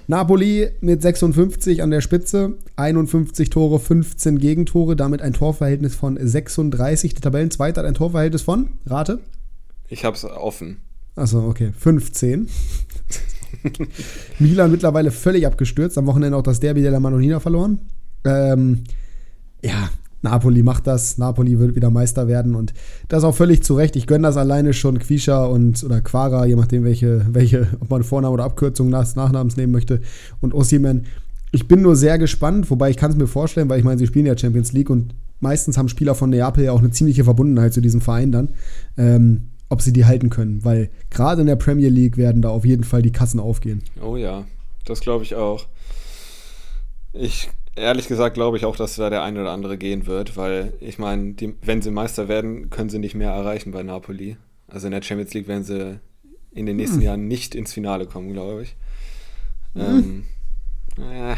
Napoli mit 56 an der Spitze, 51 Tore, 15 Gegentore, damit ein Torverhältnis von 36. Der Tabellenzweiter hat ein Torverhältnis von, rate? Ich habe es offen. Achso, okay, 15. Milan mittlerweile völlig abgestürzt. Am Wochenende auch das Derby der Manolina verloren. Ähm, ja, Napoli macht das. Napoli wird wieder Meister werden und das auch völlig zu Recht. Ich gönne das alleine schon Quisha und oder Quara, je nachdem, welche, welche, ob man Vorname oder Abkürzung nach, Nachnamens nehmen möchte. Und Ossiman. Ich bin nur sehr gespannt, wobei ich kann es mir vorstellen, weil ich meine, sie spielen ja Champions League und meistens haben Spieler von Neapel ja auch eine ziemliche Verbundenheit zu diesem Verein dann. Ähm, ob sie die halten können, weil gerade in der Premier League werden da auf jeden Fall die Kassen aufgehen. Oh ja, das glaube ich auch. Ich ehrlich gesagt glaube ich auch, dass da der eine oder andere gehen wird, weil ich meine, wenn sie Meister werden, können sie nicht mehr erreichen bei Napoli. Also in der Champions League werden sie in den nächsten hm. Jahren nicht ins Finale kommen, glaube ich. Hm. Ähm, äh.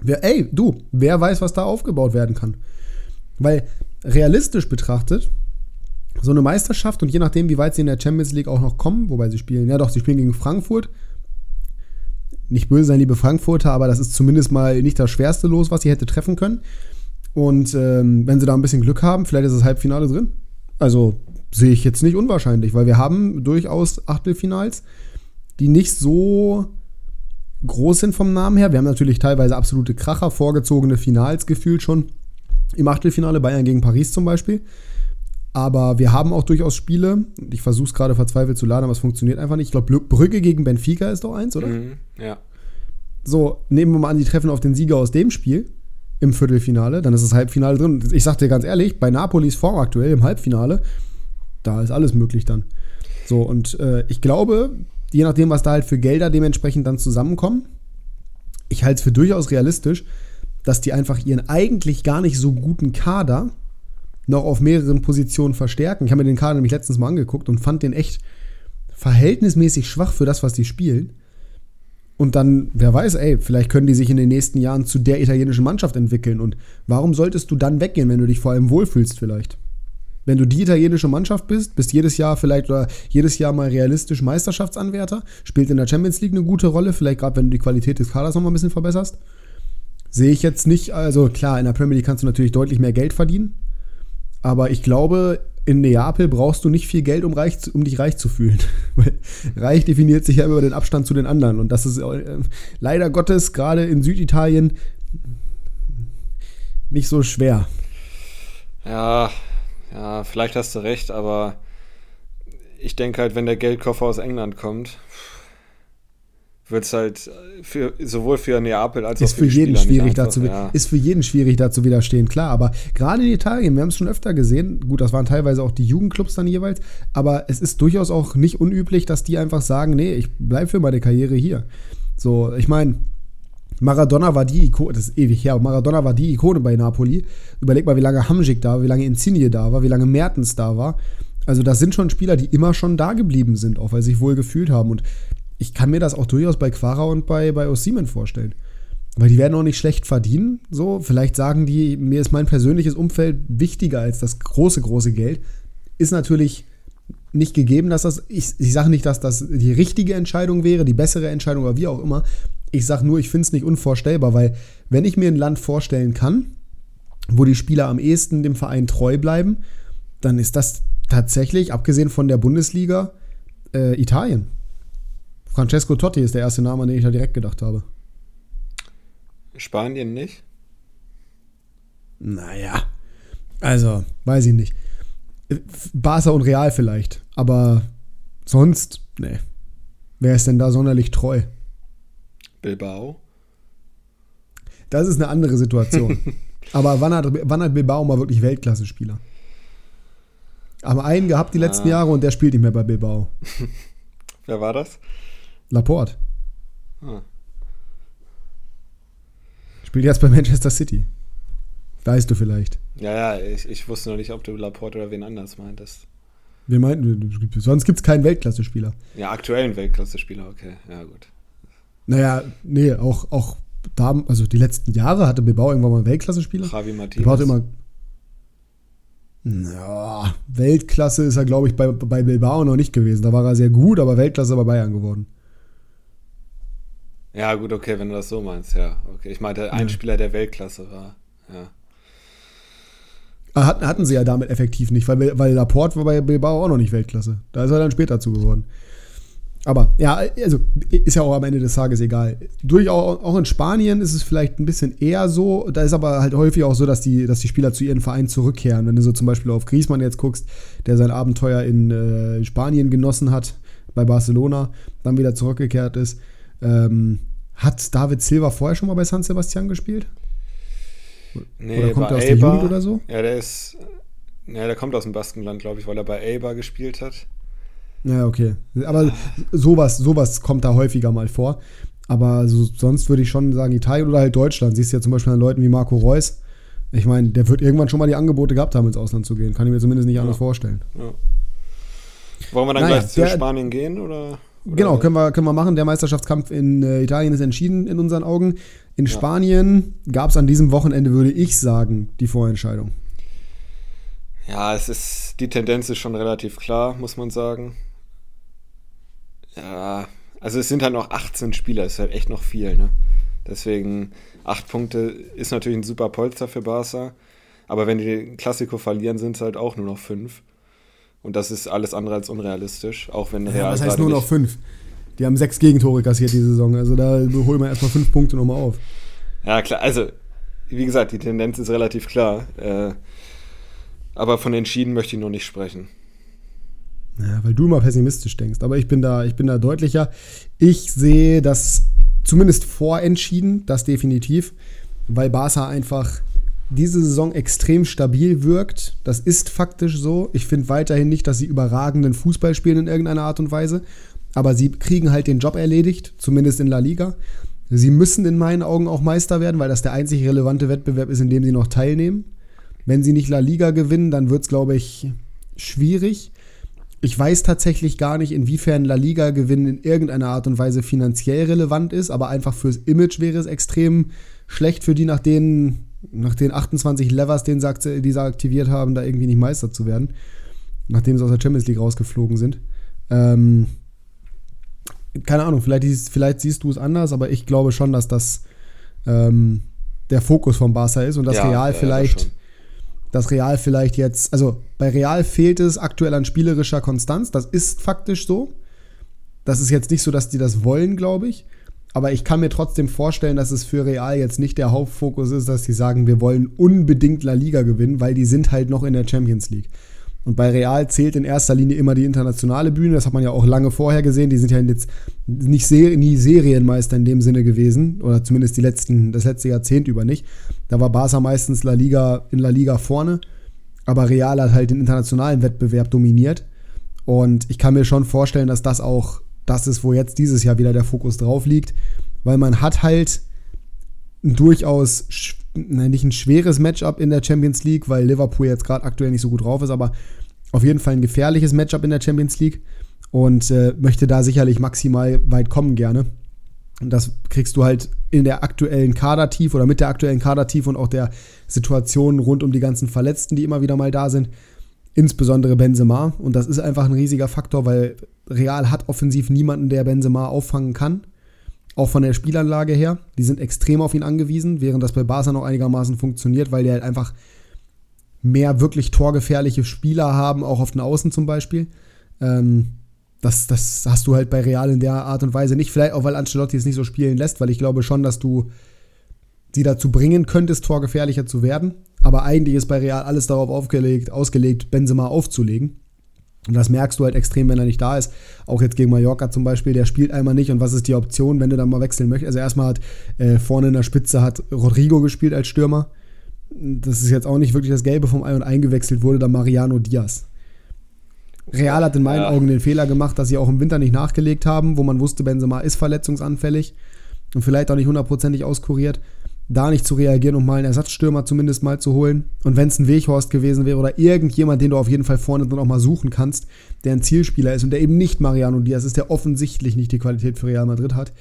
wer, ey, du, wer weiß, was da aufgebaut werden kann. Weil realistisch betrachtet so eine Meisterschaft und je nachdem, wie weit sie in der Champions League auch noch kommen, wobei sie spielen, ja doch, sie spielen gegen Frankfurt. Nicht böse sein, liebe Frankfurter, aber das ist zumindest mal nicht das schwerste Los, was sie hätte treffen können. Und ähm, wenn sie da ein bisschen Glück haben, vielleicht ist das Halbfinale drin. Also sehe ich jetzt nicht unwahrscheinlich, weil wir haben durchaus Achtelfinals, die nicht so groß sind vom Namen her. Wir haben natürlich teilweise absolute Kracher, vorgezogene Finals gefühlt schon. Im Achtelfinale Bayern gegen Paris zum Beispiel. Aber wir haben auch durchaus Spiele. Ich versuche es gerade verzweifelt zu laden, aber es funktioniert einfach nicht. Ich glaube, Brügge gegen Benfica ist doch eins, oder? Mhm, ja. So, nehmen wir mal an, die treffen auf den Sieger aus dem Spiel im Viertelfinale, dann ist das Halbfinale drin. Ich sag dir ganz ehrlich, bei Napolis Form aktuell im Halbfinale, da ist alles möglich dann. So, und äh, ich glaube, je nachdem, was da halt für Gelder dementsprechend dann zusammenkommen, ich halte es für durchaus realistisch, dass die einfach ihren eigentlich gar nicht so guten Kader noch auf mehreren Positionen verstärken. Ich habe mir den Kader nämlich letztens mal angeguckt und fand den echt verhältnismäßig schwach für das, was die spielen. Und dann, wer weiß, ey, vielleicht können die sich in den nächsten Jahren zu der italienischen Mannschaft entwickeln. Und warum solltest du dann weggehen, wenn du dich vor allem wohlfühlst vielleicht? Wenn du die italienische Mannschaft bist, bist jedes Jahr vielleicht oder jedes Jahr mal realistisch Meisterschaftsanwärter, spielt in der Champions League eine gute Rolle, vielleicht gerade wenn du die Qualität des Kaders noch mal ein bisschen verbesserst. Sehe ich jetzt nicht, also klar, in der Premier League kannst du natürlich deutlich mehr Geld verdienen, aber ich glaube, in Neapel brauchst du nicht viel Geld, um, reich, um dich reich zu fühlen. Reich definiert sich ja über den Abstand zu den anderen. Und das ist äh, leider Gottes gerade in Süditalien nicht so schwer. Ja, ja, vielleicht hast du recht, aber ich denke halt, wenn der Geldkoffer aus England kommt, wird es halt für, sowohl für Neapel als ist auch für, für jeden Spieler schwierig dazu ja. ist für jeden schwierig dazu widerstehen klar aber gerade in Italien wir haben es schon öfter gesehen gut das waren teilweise auch die Jugendclubs dann jeweils aber es ist durchaus auch nicht unüblich dass die einfach sagen nee ich bleibe für meine Karriere hier so ich meine Maradona war die Ikone, das ist ewig her, Maradona war die Ikone bei Napoli. Überleg mal, wie lange Hamsik da war, wie lange Insigne da war, wie lange Mertens da war. Also das sind schon Spieler, die immer schon da geblieben sind, auch weil sie sich wohl gefühlt haben. Und ich kann mir das auch durchaus bei Quara und bei, bei Osimen vorstellen. Weil die werden auch nicht schlecht verdienen. So, vielleicht sagen die, mir ist mein persönliches Umfeld wichtiger als das große, große Geld. Ist natürlich nicht gegeben, dass das, ich, ich sage nicht, dass das die richtige Entscheidung wäre, die bessere Entscheidung oder wie auch immer. Ich sage nur, ich finde es nicht unvorstellbar, weil wenn ich mir ein Land vorstellen kann, wo die Spieler am ehesten dem Verein treu bleiben, dann ist das tatsächlich, abgesehen von der Bundesliga, äh, Italien. Francesco Totti ist der erste Name, an den ich da direkt gedacht habe. Spanien nicht? Naja, also, weiß ich nicht. Barca und Real vielleicht, aber sonst, nee. Wer ist denn da sonderlich treu? Bilbao? Das ist eine andere Situation. aber wann hat, wann hat Bilbao mal wirklich Weltklasse-Spieler? Haben einen gehabt die letzten Ah. Jahre und der spielt nicht mehr bei Bilbao. Wer war das? Laporte. Ah. Spielt jetzt bei Manchester City. Weißt du vielleicht. Ja, ja, ich, ich wusste noch nicht, ob du Laporte oder wen anders meintest. Wir meinten, sonst gibt es keinen Weltklasse-Spieler. Ja, aktuellen Weltklasse-Spieler, okay. Ja, gut. Naja, nee, auch, auch da, also die letzten Jahre hatte Bilbao irgendwann mal einen Weltklasse-Spieler. Javi Bilbao Martinez. hatte immer. Ja, Weltklasse ist er, glaube ich, bei, bei Bilbao noch nicht gewesen. Da war er sehr gut, aber Weltklasse bei Bayern geworden. Ja, gut, okay, wenn du das so meinst, ja. Okay, ich meinte, ein Ja. Spieler, der Weltklasse war. Ja. Ah, Hatten, hatten sie ja damit effektiv nicht, weil, weil Laporte war bei Bilbao auch noch nicht Weltklasse. Da ist er dann später zu geworden. Aber ja, also ist ja auch am Ende des Tages egal. Durchaus auch in Spanien ist es vielleicht ein bisschen eher so. Da ist aber halt häufig auch so, dass die, dass die Spieler zu ihren Vereinen zurückkehren. Wenn du so zum Beispiel auf Griezmann jetzt guckst, der sein Abenteuer in äh, Spanien genossen hat, bei Barcelona, dann wieder zurückgekehrt ist. Ähm, hat David Silva vorher schon mal bei San Sebastian gespielt? Nee, Oder kommt er aus der Eibar- Jugend oder so? Ja, der ist. Ja, der kommt aus dem Baskenland, glaube ich, weil er bei Eibar gespielt hat. Ja, okay. Aber sowas, sowas kommt da häufiger mal vor. Aber so, sonst würde ich schon sagen, Italien oder halt Deutschland. Siehst du ja zum Beispiel an Leuten wie Marco Reus. Ich meine, der wird irgendwann schon mal die Angebote gehabt haben, ins Ausland zu gehen. Kann ich mir zumindest nicht Ja. anders vorstellen. Ja. Wollen wir dann Naja, gleich zu der- Spanien gehen? Oder, oder? Genau, können wir, können wir machen. Der Meisterschaftskampf in äh, Italien ist entschieden in unseren Augen. In Ja. Spanien gab es an diesem Wochenende, würde ich sagen, die Vorentscheidung. Ja, es ist. Die Tendenz ist schon relativ klar, muss man sagen. Ja, also es sind halt noch 18 Spieler, ist halt echt noch viel, ne? Deswegen, 8 Punkte ist natürlich ein super Polster für Barca. Aber wenn die den Klassiko verlieren, sind es halt auch nur noch 5. Und das ist alles andere als unrealistisch, auch wenn Real Ja, was heißt nur noch fünf? Die haben sechs Gegentore kassiert die Saison. Also da holen wir erstmal fünf Punkte nochmal auf. Ja, klar, also, wie gesagt, die Tendenz ist relativ klar. Äh, aber von entschieden möchte ich noch nicht sprechen. Ja, weil du immer pessimistisch denkst. Aber ich bin da, ich bin da deutlicher. Ich sehe das zumindest vorentschieden, das definitiv. weil Barca einfach diese Saison extrem stabil wirkt. Das ist faktisch so. Ich finde weiterhin nicht, dass sie überragenden Fußball spielen in irgendeiner Art und Weise. Aber sie kriegen halt den Job erledigt, zumindest in La Liga. Sie müssen in meinen Augen auch Meister werden, weil das der einzig relevante Wettbewerb ist, in dem sie noch teilnehmen. Wenn sie nicht La Liga gewinnen, dann wird es, glaube ich, schwierig. Ich weiß tatsächlich gar nicht, inwiefern La Liga gewinnen in irgendeiner Art und Weise finanziell relevant ist, aber einfach fürs Image wäre es extrem schlecht für die, nach den, nach den 28 Levers, den sie, die sie aktiviert haben, da irgendwie nicht Meister zu werden, nachdem sie aus der Champions League rausgeflogen sind. Ähm, keine Ahnung, vielleicht, vielleicht siehst du es anders, aber ich glaube schon, dass das ähm, der Fokus von Barca ist und das ja, Real vielleicht. Ja, das Real vielleicht jetzt, also bei Real fehlt es aktuell an spielerischer Konstanz, das ist faktisch so. Das ist jetzt nicht so, dass die das wollen, glaube ich. Aber ich kann mir trotzdem vorstellen, dass es für Real jetzt nicht der Hauptfokus ist, dass sie sagen, wir wollen unbedingt La Liga gewinnen, weil die sind halt noch in der Champions League. Und bei Real zählt in erster Linie immer die internationale Bühne. Das hat man ja auch lange vorher gesehen. Die sind ja jetzt nicht ser nie Serienmeister in dem Sinne gewesen. Oder zumindest die letzten, das letzte Jahrzehnt über nicht. Da war Barca meistens La Liga, in La Liga vorne. Aber Real hat halt den internationalen Wettbewerb dominiert. Und ich kann mir schon vorstellen, dass das auch das ist, wo jetzt dieses Jahr wieder der Fokus drauf liegt. Weil man hat halt ein durchaus nein, nicht ein schweres Matchup in der Champions League, weil Liverpool jetzt gerade aktuell nicht so gut drauf ist, aber auf jeden Fall ein gefährliches Matchup in der Champions League und äh, möchte da sicherlich maximal weit kommen gerne. Und das kriegst du halt in der aktuellen Kadertief oder mit der aktuellen Kadertief und auch der Situation rund um die ganzen Verletzten, die immer wieder mal da sind. Insbesondere Benzema. Und das ist einfach ein riesiger Faktor, weil Real hat offensiv niemanden, der Benzema auffangen kann. Auch von der Spielanlage her. Die sind extrem auf ihn angewiesen, während das bei Barca noch einigermaßen funktioniert, weil die halt einfach mehr wirklich torgefährliche Spieler haben, auch auf den Außen zum Beispiel. Ähm, das, das hast du halt bei Real in der Art und Weise nicht. Vielleicht auch, weil Ancelotti es nicht so spielen lässt, weil ich glaube schon, dass du sie dazu bringen könntest, torgefährlicher zu werden. Aber eigentlich ist bei Real alles darauf aufgelegt, ausgelegt, Benzema aufzulegen. Und das merkst du halt extrem, wenn er nicht da ist. Auch jetzt gegen Mallorca zum Beispiel, der spielt einmal nicht. Und was ist die Option, wenn du dann mal wechseln möchtest? Also erstmal hat äh, vorne in der Spitze hat Rodrigo gespielt als Stürmer. Das ist jetzt auch nicht wirklich das Gelbe vom Ei und eingewechselt wurde da Mariano Diaz. Real hat in meinen ja. Augen den Fehler gemacht, dass sie auch im Winter nicht nachgelegt haben, wo man wusste, Benzema ist verletzungsanfällig und vielleicht auch nicht hundertprozentig auskuriert da nicht zu reagieren und mal einen Ersatzstürmer zumindest mal zu holen. Und wenn es ein Weghorst gewesen wäre oder irgendjemand, den du auf jeden Fall vorne dann auch mal suchen kannst, der ein Zielspieler ist und der eben nicht Mariano Diaz ist, der offensichtlich nicht die Qualität für Real Madrid hat,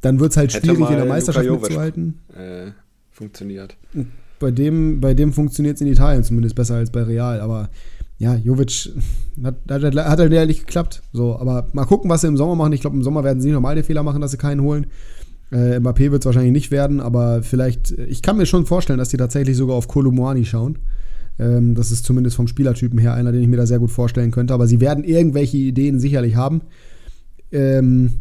dann wird es halt Hätte schwierig, in der Meisterschaft Luka mitzuhalten. Äh, funktioniert. Bei dem, bei dem funktioniert es in Italien zumindest besser als bei Real, aber ja, Jovic hat, hat, hat halt ehrlich geklappt. So, aber mal gucken, was sie im Sommer machen. Ich glaube, im Sommer werden sie nicht normal den Fehler machen, dass sie keinen holen. Äh, Mbappé wird es wahrscheinlich nicht werden, aber vielleicht, ich kann mir schon vorstellen, dass die tatsächlich sogar auf Kolumuani schauen. Ähm, das ist zumindest vom Spielertypen her einer, den ich mir da sehr gut vorstellen könnte. Aber sie werden irgendwelche Ideen sicherlich haben. Ähm,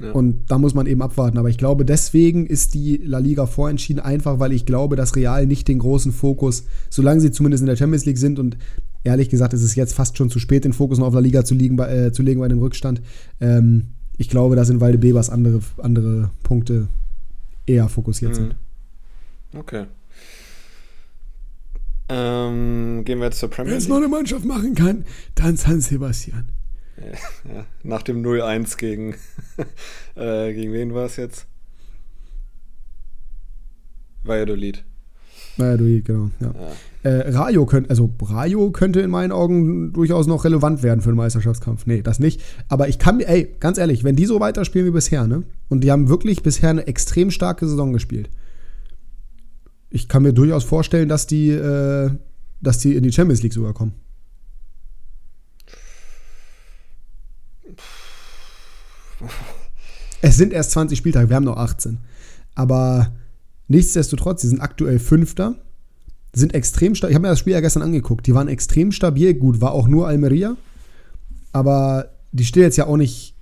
ja. Und da muss man eben abwarten. Aber ich glaube, deswegen ist die La Liga vorentschieden, einfach weil ich glaube, dass Real nicht den großen Fokus, solange sie zumindest in der Champions League sind und ehrlich gesagt ist es jetzt fast schon zu spät, den Fokus noch auf La Liga zu, liegen, äh, zu legen bei dem Rückstand. Ähm, ich glaube, dass in Waldebebers andere, andere Punkte eher fokussiert mhm. sind. Okay. Ähm, gehen wir jetzt zur Premier League. Wenn es noch eine Mannschaft machen kann, dann San Sebastian. Ja, nach dem 0-1 gegen, äh, gegen wen war es jetzt? Valladolid. Valladolid, genau. Ja. ja. Äh, Rayo könnte, also Rayo könnte in meinen Augen durchaus noch relevant werden für den Meisterschaftskampf. Nee, das nicht. Aber ich kann mir, ey, ganz ehrlich, wenn die so weiterspielen wie bisher, ne? Und die haben wirklich bisher eine extrem starke Saison gespielt. Ich kann mir durchaus vorstellen, dass die, äh, dass die in die Champions League sogar kommen. Es sind erst 20 Spieltage, wir haben noch 18. Aber nichtsdestotrotz, sie sind aktuell Fünfter sind extrem stabil. Ich habe mir das Spiel ja gestern angeguckt. Die waren extrem stabil. Gut, war auch nur Almeria. Aber die stehen jetzt ja auch nicht.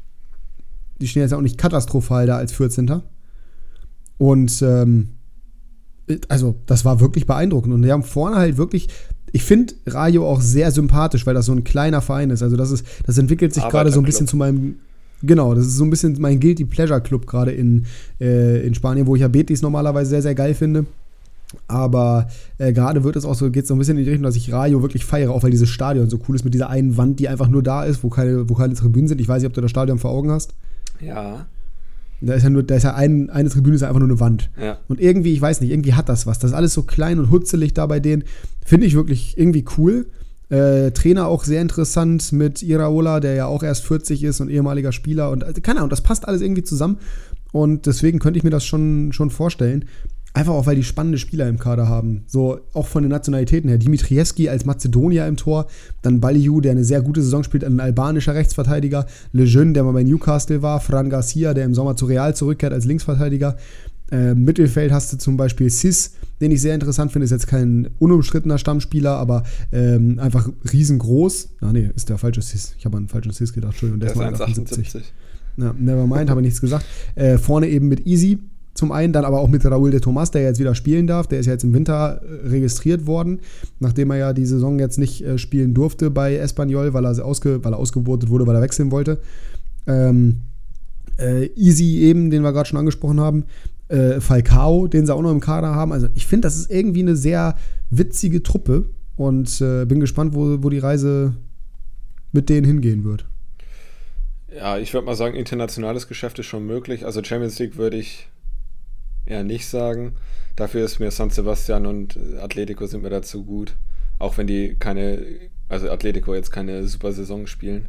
Die stehen jetzt ja auch nicht katastrophal da als 14. Und ähm, also, das war wirklich beeindruckend. Und die haben vorne halt wirklich. Ich finde Rayo auch sehr sympathisch, weil das so ein kleiner Verein ist. Also, das ist, das entwickelt sich gerade so ein bisschen zu meinem. Genau, das ist so ein bisschen mein Guilty Pleasure Club gerade in, äh, in Spanien, wo ich ja Betis normalerweise sehr, sehr geil finde. Aber äh, gerade wird es auch so, geht so ein bisschen in die Richtung, dass ich Rayo wirklich feiere, auch weil dieses Stadion so cool ist mit dieser einen Wand, die einfach nur da ist, wo keine, wo keine Tribünen sind. Ich weiß nicht, ob du das Stadion vor Augen hast. Ja. Da ist ja nur, da ist ja ein, eine Tribüne ist ja einfach nur eine Wand. Ja. Und irgendwie, ich weiß nicht, irgendwie hat das was. Das ist alles so klein und hutzelig da bei denen. Finde ich wirklich irgendwie cool. Äh, Trainer auch sehr interessant mit Iraola, der ja auch erst 40 ist und ehemaliger Spieler. Und also, keine Ahnung, das passt alles irgendwie zusammen. Und deswegen könnte ich mir das schon, schon vorstellen. Einfach auch, weil die spannende Spieler im Kader haben. So auch von den Nationalitäten her. Dimitrievski als Mazedonier im Tor, dann Baliu, der eine sehr gute Saison spielt, ein albanischer Rechtsverteidiger, Lejeune, der mal bei Newcastle war, Fran Garcia, der im Sommer zu Real zurückkehrt als Linksverteidiger. Äh, Mittelfeld hast du zum Beispiel Sis, den ich sehr interessant finde, ist jetzt kein unumstrittener Stammspieler, aber ähm, einfach riesengroß. Ah nee, ist der falsche Sis. Ich habe an den falschen Sis gedacht, Entschuldigung, der, der ist 1,78. Ja, never mind, habe nichts gesagt. Äh, vorne eben mit Easy, zum einen, dann aber auch mit Raúl de Tomas, der jetzt wieder spielen darf. Der ist ja jetzt im Winter äh, registriert worden, nachdem er ja die Saison jetzt nicht äh, spielen durfte bei Espanyol, weil er, ausge, weil er ausgebotet wurde, weil er wechseln wollte. Ähm, äh, Easy eben, den wir gerade schon angesprochen haben. Äh, Falcao, den sie auch noch im Kader haben. Also ich finde, das ist irgendwie eine sehr witzige Truppe und äh, bin gespannt, wo, wo die Reise mit denen hingehen wird. Ja, ich würde mal sagen, internationales Geschäft ist schon möglich. Also Champions League würde ich eher nicht sagen. Dafür ist mir San Sebastian und Atletico sind mir dazu gut. Auch wenn die keine, also Atletico jetzt keine super Saison spielen.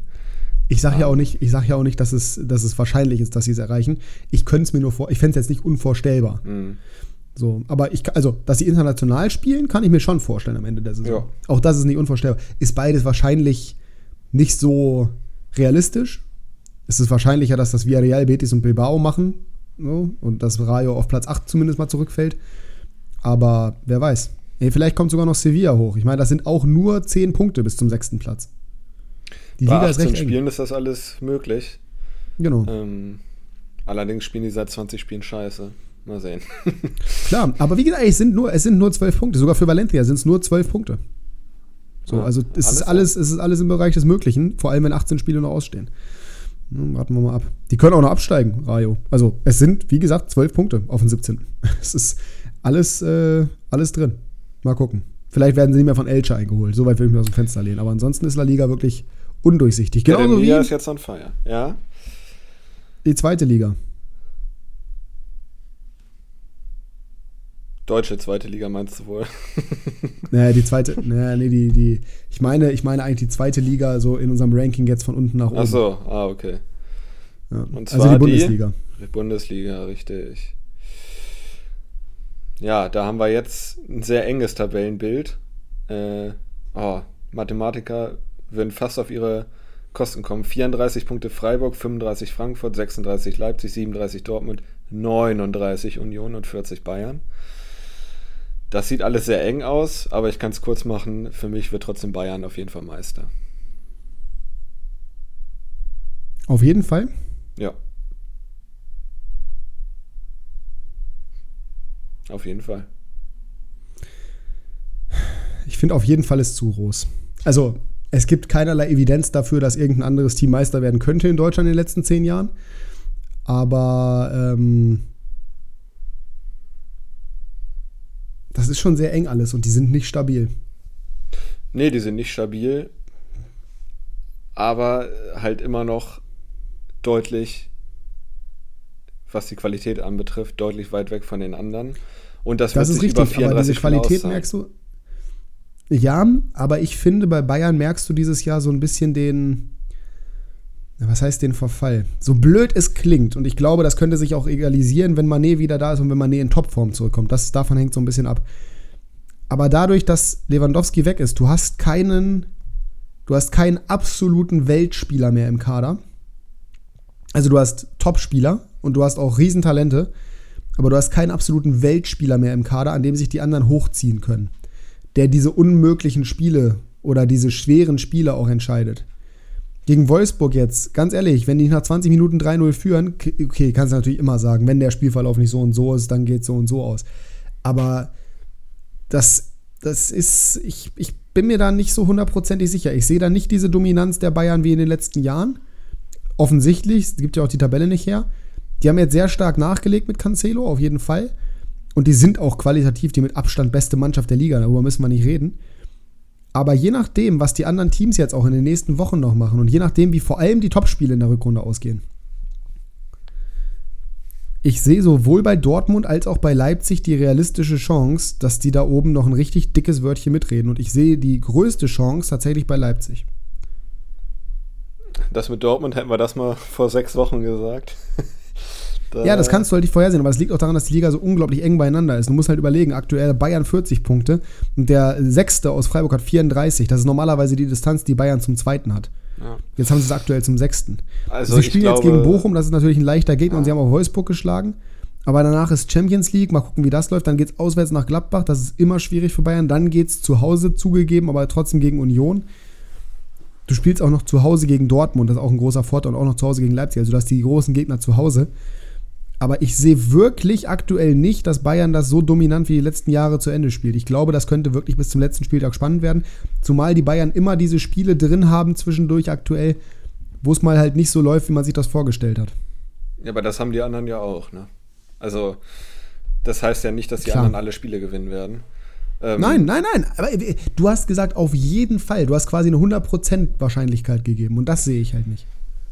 Ich sage ja auch nicht, ich sage ja auch nicht, dass es, dass es wahrscheinlich ist, dass sie es erreichen. Ich könnte es mir nur vor, ich fände es jetzt nicht unvorstellbar. Mhm. So, aber ich, also, dass sie international spielen, kann ich mir schon vorstellen am Ende der Saison. Ja. Auch das ist nicht unvorstellbar. Ist beides wahrscheinlich nicht so realistisch. Es ist wahrscheinlicher, dass das Villarreal, Betis und Bilbao machen, so, und dass Rayo auf Platz 8 zumindest mal zurückfällt. Aber wer weiß. Ey, vielleicht kommt sogar noch Sevilla hoch. Ich meine, das sind auch nur 10 Punkte bis zum sechsten Platz. Die Bei Liga 18 ist recht Spielen eng. ist das alles möglich. Genau. Ähm, allerdings spielen die seit 20 Spielen scheiße. Mal sehen. Klar, aber wie gesagt, es sind nur, es sind nur 12 Punkte. Sogar für Valencia sind es nur 12 Punkte. So, ja, also es ist alles, es ist alles im Bereich des Möglichen, vor allem wenn 18 Spiele noch ausstehen. Hm, warten wir mal ab. Die können auch noch absteigen, Rayo. Also es sind, wie gesagt, zwölf Punkte auf den 17. Es ist alles, äh, alles drin. Mal gucken. Vielleicht werden sie nicht mehr von Elche eingeholt. So weit will ich mich aus dem Fenster lehnen. Aber ansonsten ist La Liga wirklich undurchsichtig. Genauso ja, wie ist jetzt on fire. Ja. Die zweite Liga. Deutsche zweite Liga meinst du wohl? naja, die zweite, naja, nee, die, die, ich meine, ich meine eigentlich die zweite Liga so in unserem Ranking jetzt von unten nach oben. Ach so, ah, okay. Ja. also die Bundesliga. Die Bundesliga, richtig. Ja, da haben wir jetzt ein sehr enges Tabellenbild. Äh, oh, Mathematiker würden fast auf ihre Kosten kommen. 34 Punkte Freiburg, 35 Frankfurt, 36 Leipzig, 37 Dortmund, 39 Union und 40 Bayern. Das sieht alles sehr eng aus, aber ich kann es kurz machen. Für mich wird trotzdem Bayern auf jeden Fall Meister. Auf jeden Fall? Ja. Auf jeden Fall. Ich finde, auf jeden Fall ist zu groß. Also, es gibt keinerlei Evidenz dafür, dass irgendein anderes Team Meister werden könnte in Deutschland in den letzten zehn Jahren. Aber ähm, das ist schon sehr eng alles und die sind nicht stabil. Nee, die sind nicht stabil, aber halt immer noch deutlich, was die Qualität anbetrifft, deutlich weit weg von den anderen. Und das, das ist richtig, über 34 aber diese Qualität merkst du. Ja, aber ich finde, bei Bayern merkst du dieses Jahr so ein bisschen den, was heißt den Verfall? So blöd es klingt, und ich glaube, das könnte sich auch egalisieren, wenn Manet wieder da ist und wenn Manet in Topform zurückkommt. Das, davon hängt so ein bisschen ab. Aber dadurch, dass Lewandowski weg ist, du hast keinen, du hast keinen absoluten Weltspieler mehr im Kader. Also du hast Topspieler und du hast auch Riesentalente, aber du hast keinen absoluten Weltspieler mehr im Kader, an dem sich die anderen hochziehen können. Der diese unmöglichen Spiele oder diese schweren Spiele auch entscheidet gegen Wolfsburg jetzt, ganz ehrlich, wenn die nach 20 Minuten 3-0 führen, okay, kannst du natürlich immer sagen, wenn der Spielverlauf nicht so und so ist, dann geht es so und so aus. Aber das, das ist, ich, ich bin mir da nicht so hundertprozentig sicher. Ich sehe da nicht diese Dominanz der Bayern wie in den letzten Jahren. Offensichtlich, es gibt ja auch die Tabelle nicht her. Die haben jetzt sehr stark nachgelegt mit Cancelo, auf jeden Fall. Und die sind auch qualitativ die mit Abstand beste Mannschaft der Liga, darüber müssen wir nicht reden. Aber je nachdem, was die anderen Teams jetzt auch in den nächsten Wochen noch machen und je nachdem, wie vor allem die Topspiele in der Rückrunde ausgehen, ich sehe sowohl bei Dortmund als auch bei Leipzig die realistische Chance, dass die da oben noch ein richtig dickes Wörtchen mitreden. Und ich sehe die größte Chance tatsächlich bei Leipzig. Das mit Dortmund hätten wir das mal vor sechs Wochen gesagt. Da ja, das kannst du halt nicht vorhersehen, aber es liegt auch daran, dass die Liga so unglaublich eng beieinander ist. Du musst halt überlegen, aktuell Bayern 40 Punkte und der Sechste aus Freiburg hat 34. Das ist normalerweise die Distanz, die Bayern zum Zweiten hat. Ja. Jetzt haben sie es aktuell zum sechsten. Also sie spielen glaube, jetzt gegen Bochum, das ist natürlich ein leichter Gegner ja. und sie haben auch Wolfsburg geschlagen. Aber danach ist Champions League, mal gucken, wie das läuft. Dann geht es auswärts nach Gladbach, das ist immer schwierig für Bayern. Dann geht es zu Hause zugegeben, aber trotzdem gegen Union. Du spielst auch noch zu Hause gegen Dortmund, das ist auch ein großer Vorteil, und auch noch zu Hause gegen Leipzig. Also du hast die großen Gegner zu Hause. Aber ich sehe wirklich aktuell nicht, dass Bayern das so dominant wie die letzten Jahre zu Ende spielt. Ich glaube, das könnte wirklich bis zum letzten Spieltag spannend werden. Zumal die Bayern immer diese Spiele drin haben zwischendurch aktuell, wo es mal halt nicht so läuft, wie man sich das vorgestellt hat. Ja, aber das haben die anderen ja auch, ne? Also, das heißt ja nicht, dass die Klar. anderen alle Spiele gewinnen werden. Ähm, nein, nein, nein. Aber äh, du hast gesagt, auf jeden Fall. Du hast quasi eine 100% Wahrscheinlichkeit gegeben. Und das sehe ich halt nicht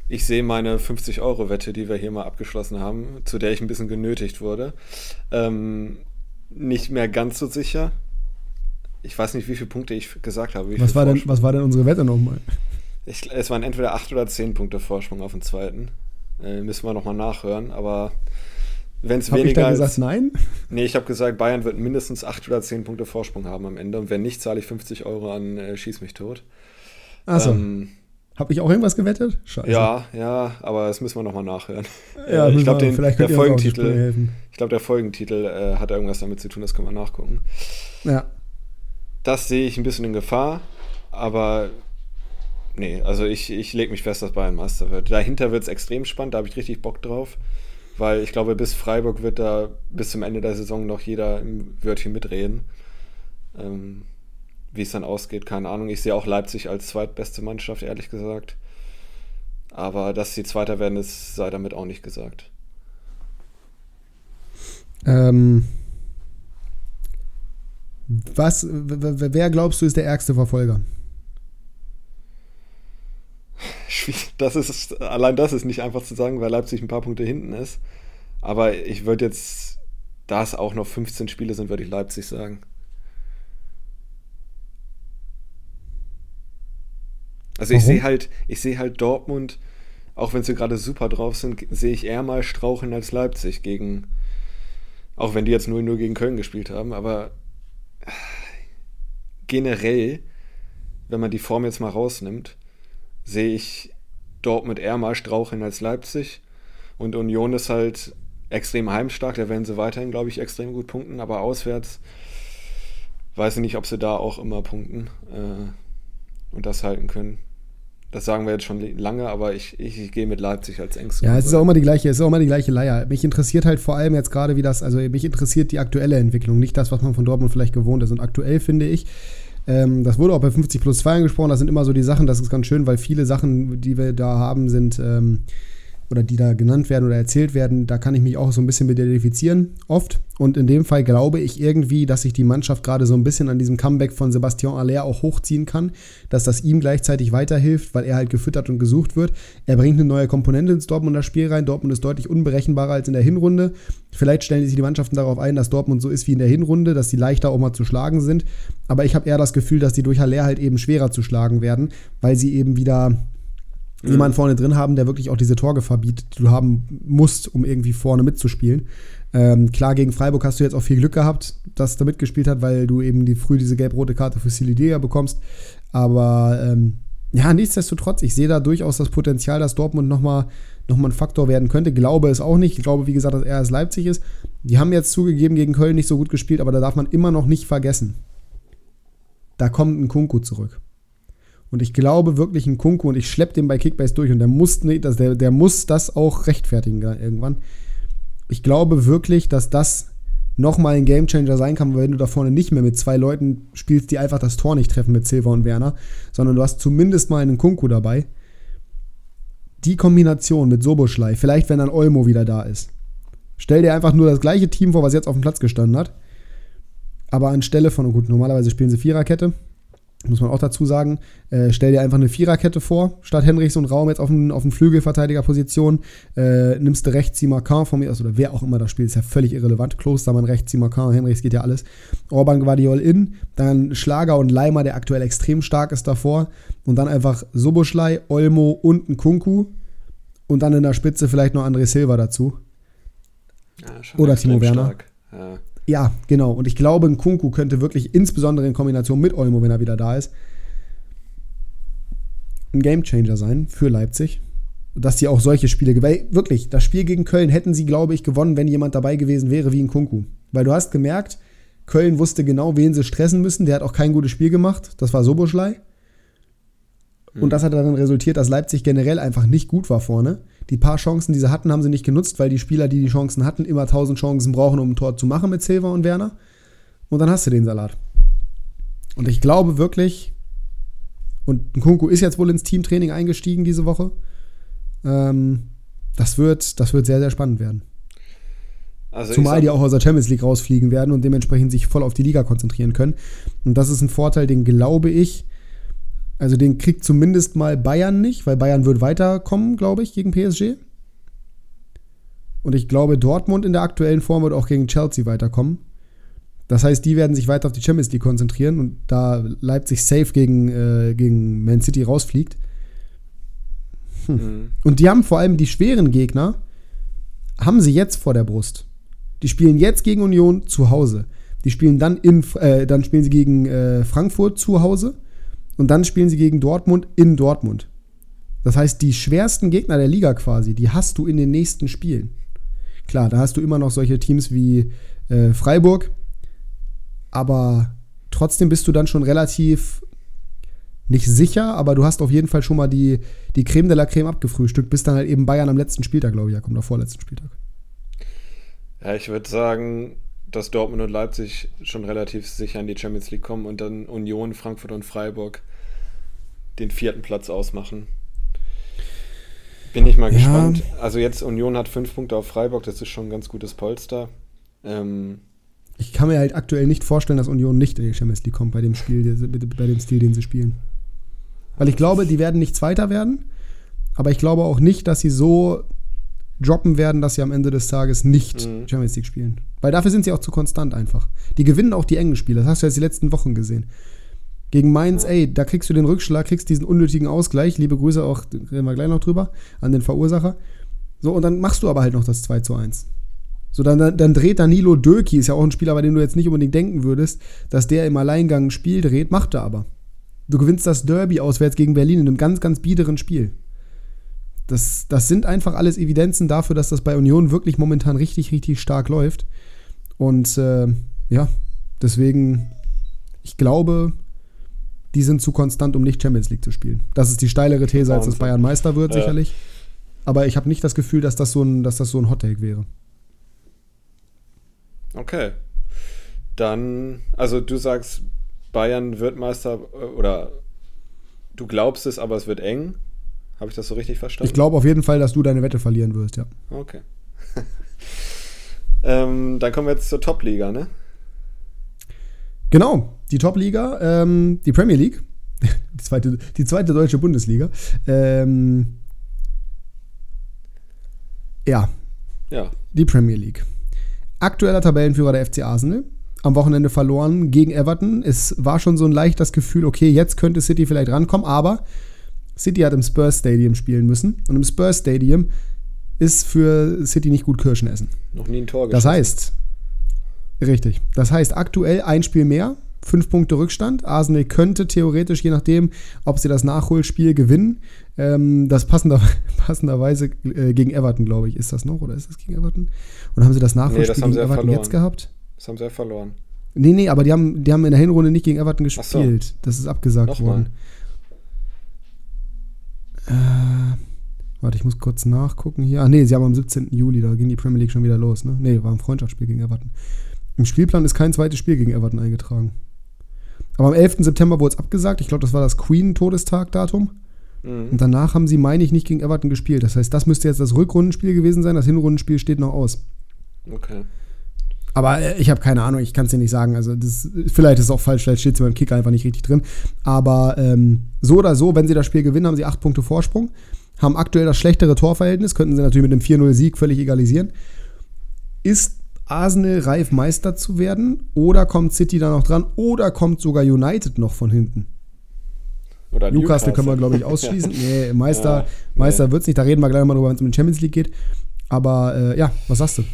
ich sehe meine 50-Euro-Wette, die wir hier mal abgeschlossen haben, zu der ich ein bisschen genötigt wurde, ähm, nicht mehr ganz so sicher. Ich weiß nicht, wie viele Punkte ich gesagt habe. Was war, denn, was war denn unsere Wette nochmal? Ich, es waren entweder 8 oder 10 Punkte Vorsprung auf den zweiten. Äh, müssen wir nochmal nachhören, aber wenn es weniger. Ich da gesagt, nein? Nee, ich habe gesagt, Bayern wird mindestens 8 oder 10 Punkte Vorsprung haben am Ende und wenn nicht, zahle ich 50 Euro an äh, Schieß mich tot. Achso. Ähm, habe ich auch irgendwas gewettet? Scheiße. Ja, ja, aber das müssen wir nochmal nachhören. Ja, äh, ich glaube, der Folgentitel, ich glaube, der Folgentitel äh, hat irgendwas damit zu tun, das können wir nachgucken. Ja. Das sehe ich ein bisschen in Gefahr, aber nee, also ich, ich lege mich fest, dass Bayern Meister wird. Dahinter wird es extrem spannend, da habe ich richtig Bock drauf, weil ich glaube, bis Freiburg wird da bis zum Ende der Saison noch jeder im Wörtchen mitreden. Ähm, wie es dann ausgeht, keine Ahnung. Ich sehe auch Leipzig als zweitbeste Mannschaft, ehrlich gesagt. Aber dass sie Zweiter werden, ist, sei damit auch nicht gesagt. Ähm, was, wer glaubst du ist der ärgste Verfolger? Das ist, allein das ist nicht einfach zu sagen, weil Leipzig ein paar Punkte hinten ist. Aber ich würde jetzt, da es auch noch 15 Spiele sind, würde ich Leipzig sagen. Also Warum? ich sehe halt, ich sehe halt Dortmund, auch wenn sie gerade super drauf sind, sehe ich eher mal straucheln als Leipzig gegen, auch wenn die jetzt nur, nur gegen Köln gespielt haben, aber generell, wenn man die Form jetzt mal rausnimmt, sehe ich Dortmund eher mal straucheln als Leipzig. Und Union ist halt extrem heimstark, da werden sie weiterhin, glaube ich, extrem gut punkten, aber auswärts weiß ich nicht, ob sie da auch immer punkten äh, und das halten können. Das sagen wir jetzt schon lange, aber ich, ich, ich gehe mit Leipzig als engsten. Ja, es ist auch immer die gleiche, es ist auch immer die gleiche Leier. Mich interessiert halt vor allem jetzt gerade, wie das, also mich interessiert die aktuelle Entwicklung, nicht das, was man von Dortmund vielleicht gewohnt ist. Und aktuell finde ich, ähm, das wurde auch bei 50 plus 2 angesprochen, das sind immer so die Sachen, das ist ganz schön, weil viele Sachen, die wir da haben, sind ähm, oder die da genannt werden oder erzählt werden, da kann ich mich auch so ein bisschen mit identifizieren, oft. Und in dem Fall glaube ich irgendwie, dass sich die Mannschaft gerade so ein bisschen an diesem Comeback von Sebastian Aller auch hochziehen kann, dass das ihm gleichzeitig weiterhilft, weil er halt gefüttert und gesucht wird. Er bringt eine neue Komponente ins Dortmunder Spiel rein. Dortmund ist deutlich unberechenbarer als in der Hinrunde. Vielleicht stellen sich die Mannschaften darauf ein, dass Dortmund so ist wie in der Hinrunde, dass sie leichter auch mal zu schlagen sind. Aber ich habe eher das Gefühl, dass die durch Haller halt eben schwerer zu schlagen werden, weil sie eben wieder mhm. jemanden vorne drin haben, der wirklich auch diese Torgefahr bietet, die du haben musst, um irgendwie vorne mitzuspielen. Ähm, klar, gegen Freiburg hast du jetzt auch viel Glück gehabt, dass da mitgespielt hat, weil du eben die, früh diese gelb-rote Karte für Silidea bekommst. Aber ähm, ja, nichtsdestotrotz, ich sehe da durchaus das Potenzial, dass Dortmund nochmal noch mal ein Faktor werden könnte. Glaube es auch nicht. Ich glaube, wie gesagt, dass er als Leipzig ist. Die haben jetzt zugegeben gegen Köln nicht so gut gespielt, aber da darf man immer noch nicht vergessen. Da kommt ein Kunku zurück. Und ich glaube wirklich ein Kunku und ich schleppe den bei Kickbase durch und der muss, nee, das, der, der muss das auch rechtfertigen irgendwann. Ich glaube wirklich, dass das nochmal ein Gamechanger sein kann, wenn du da vorne nicht mehr mit zwei Leuten spielst, die einfach das Tor nicht treffen mit Silva und Werner, sondern du hast zumindest mal einen Kunku dabei, die Kombination mit Soboschlei, vielleicht wenn dann Olmo wieder da ist. Stell dir einfach nur das gleiche Team vor, was jetzt auf dem Platz gestanden hat. Aber anstelle von, gut, normalerweise spielen sie Viererkette, muss man auch dazu sagen. Äh, stell dir einfach eine Viererkette vor, statt Henrichs und Raum jetzt auf dem, auf dem Flügelverteidigerposition. Äh, nimmst du rechts Simakan von mir aus, oder wer auch immer das spielt, ist ja völlig irrelevant. Klostermann rechts, Simakan, Henrichs geht ja alles. Orban Guardiol in, dann Schlager und Leimer, der aktuell extrem stark ist davor. Und dann einfach Soboschlei, Olmo und ein Kunku. Und dann in der Spitze vielleicht noch André Silva dazu. Ja, oder Timo Werner. Ja. Ja, genau. Und ich glaube, ein Kunku könnte wirklich, insbesondere in Kombination mit Olmo, wenn er wieder da ist, ein Gamechanger sein für Leipzig. Dass die auch solche Spiele, weil wirklich, das Spiel gegen Köln hätten sie, glaube ich, gewonnen, wenn jemand dabei gewesen wäre wie ein Kunku. Weil du hast gemerkt, Köln wusste genau, wen sie stressen müssen. Der hat auch kein gutes Spiel gemacht. Das war Soboschlei. Und mhm. das hat dann resultiert, dass Leipzig generell einfach nicht gut war vorne. Die paar Chancen, die sie hatten, haben sie nicht genutzt, weil die Spieler, die die Chancen hatten, immer tausend Chancen brauchen, um ein Tor zu machen mit Silva und Werner. Und dann hast du den Salat. Und ich glaube wirklich, und Kunku ist jetzt wohl ins Teamtraining eingestiegen diese Woche. Ähm, das, wird, das wird sehr, sehr spannend werden. Also Zumal die auch aus der Champions League rausfliegen werden und dementsprechend sich voll auf die Liga konzentrieren können. Und das ist ein Vorteil, den glaube ich, also den kriegt zumindest mal Bayern nicht, weil Bayern wird weiterkommen, glaube ich, gegen PSG. Und ich glaube, Dortmund in der aktuellen Form wird auch gegen Chelsea weiterkommen. Das heißt, die werden sich weiter auf die Champions League konzentrieren und da Leipzig safe gegen, äh, gegen Man City rausfliegt. Hm. Mhm. Und die haben vor allem die schweren Gegner, haben sie jetzt vor der Brust. Die spielen jetzt gegen Union zu Hause. Die spielen dann in, äh, dann spielen sie gegen äh, Frankfurt zu Hause und dann spielen sie gegen Dortmund in Dortmund. Das heißt, die schwersten Gegner der Liga quasi, die hast du in den nächsten Spielen. Klar, da hast du immer noch solche Teams wie äh, Freiburg, aber trotzdem bist du dann schon relativ nicht sicher, aber du hast auf jeden Fall schon mal die, die Creme de la Creme abgefrühstückt, bis dann halt eben Bayern am letzten Spieltag, glaube ich, ja, kommt, am vorletzten Spieltag. Ja, ich würde sagen, dass Dortmund und Leipzig schon relativ sicher in die Champions League kommen und dann Union, Frankfurt und Freiburg den vierten Platz ausmachen. Bin ich mal ja. gespannt. Also jetzt Union hat fünf Punkte auf Freiburg, das ist schon ein ganz gutes Polster. Ähm, ich kann mir halt aktuell nicht vorstellen, dass Union nicht in die Champions League kommt bei dem Spiel, bei dem Stil, den sie spielen. Weil ich glaube, die werden nicht Zweiter werden, aber ich glaube auch nicht, dass sie so droppen werden, dass sie am Ende des Tages nicht mhm. Champions League spielen. Weil dafür sind sie auch zu konstant einfach. Die gewinnen auch die engen Spiele. Das hast du jetzt die letzten Wochen gesehen. Gegen Mainz, ey, da kriegst du den Rückschlag, kriegst diesen unnötigen Ausgleich. Liebe Grüße auch, reden wir gleich noch drüber, an den Verursacher. So, und dann machst du aber halt noch das 2 zu 1. So, dann, dann, dreht Danilo Döki, ist ja auch ein Spieler, bei dem du jetzt nicht unbedingt denken würdest, dass der im Alleingang ein Spiel dreht, macht er aber. Du gewinnst das Derby auswärts gegen Berlin in einem ganz, ganz biederen Spiel. Das, das sind einfach alles Evidenzen dafür, dass das bei Union wirklich momentan richtig, richtig stark läuft. Und äh, ja, deswegen, ich glaube, die sind zu konstant, um nicht Champions League zu spielen. Das ist die steilere These, als dass Bayern Meister wird, ja. sicherlich. Aber ich habe nicht das Gefühl, dass das so ein, dass das so ein Hot Take wäre. Okay. Dann, also du sagst, Bayern wird Meister äh, oder du glaubst es, aber es wird eng. Habe ich das so richtig verstanden? Ich glaube auf jeden Fall, dass du deine Wette verlieren wirst, ja. Okay. ähm, dann kommen wir jetzt zur Top-Liga, ne? Genau, die Top-Liga, ähm, die Premier League, die zweite, die zweite deutsche Bundesliga. Ähm, ja. Ja. Die Premier League. Aktueller Tabellenführer der FC Arsenal. Am Wochenende verloren gegen Everton. Es war schon so ein leichtes Gefühl, okay, jetzt könnte City vielleicht rankommen, aber City hat im Spurs Stadium spielen müssen. Und im Spurs Stadium ist für City nicht gut Kirschen essen. Noch nie ein Tor geschossen. Das heißt, richtig. Das heißt, aktuell ein Spiel mehr, fünf Punkte Rückstand. Arsenal könnte theoretisch, je nachdem, ob sie das Nachholspiel gewinnen, ähm, das passender, passenderweise äh, gegen Everton, glaube ich, ist das noch oder ist das gegen Everton? Und haben sie das Nachholspiel nee, das gegen Everton verloren. jetzt gehabt? Das haben sie ja verloren. Nee, nee, aber die haben, die haben in der Hinrunde nicht gegen Everton gespielt. So. Das ist abgesagt Nochmal. worden. Äh, warte, ich muss kurz nachgucken hier. Ach nee, sie haben am 17. Juli, da ging die Premier League schon wieder los, ne? Nee, war ein Freundschaftsspiel gegen Everton. Im Spielplan ist kein zweites Spiel gegen Everton eingetragen. Aber am 11. September wurde es abgesagt. Ich glaube, das war das Queen-Todestag-Datum. Mhm. Und danach haben sie, meine ich, nicht gegen Everton gespielt. Das heißt, das müsste jetzt das Rückrundenspiel gewesen sein. Das Hinrundenspiel steht noch aus. Okay. Aber äh, ich habe keine Ahnung, ich kann es dir nicht sagen. Also das, vielleicht ist es auch falsch, vielleicht steht es beim Kicker einfach nicht richtig drin. Aber ähm, so oder so, wenn sie das Spiel gewinnen, haben sie acht Punkte Vorsprung, haben aktuell das schlechtere Torverhältnis, könnten sie natürlich mit einem 4-0-Sieg völlig egalisieren. Ist Arsenal reif, Meister zu werden? Oder kommt City da noch dran? Oder kommt sogar United noch von hinten? Oder Newcastle, Newcastle können wir, glaube ich, ausschließen. nee, Meister, ja, Meister nee. wird es nicht. Da reden wir gleich mal drüber, wenn es um die Champions League geht. Aber äh, ja, was sagst du?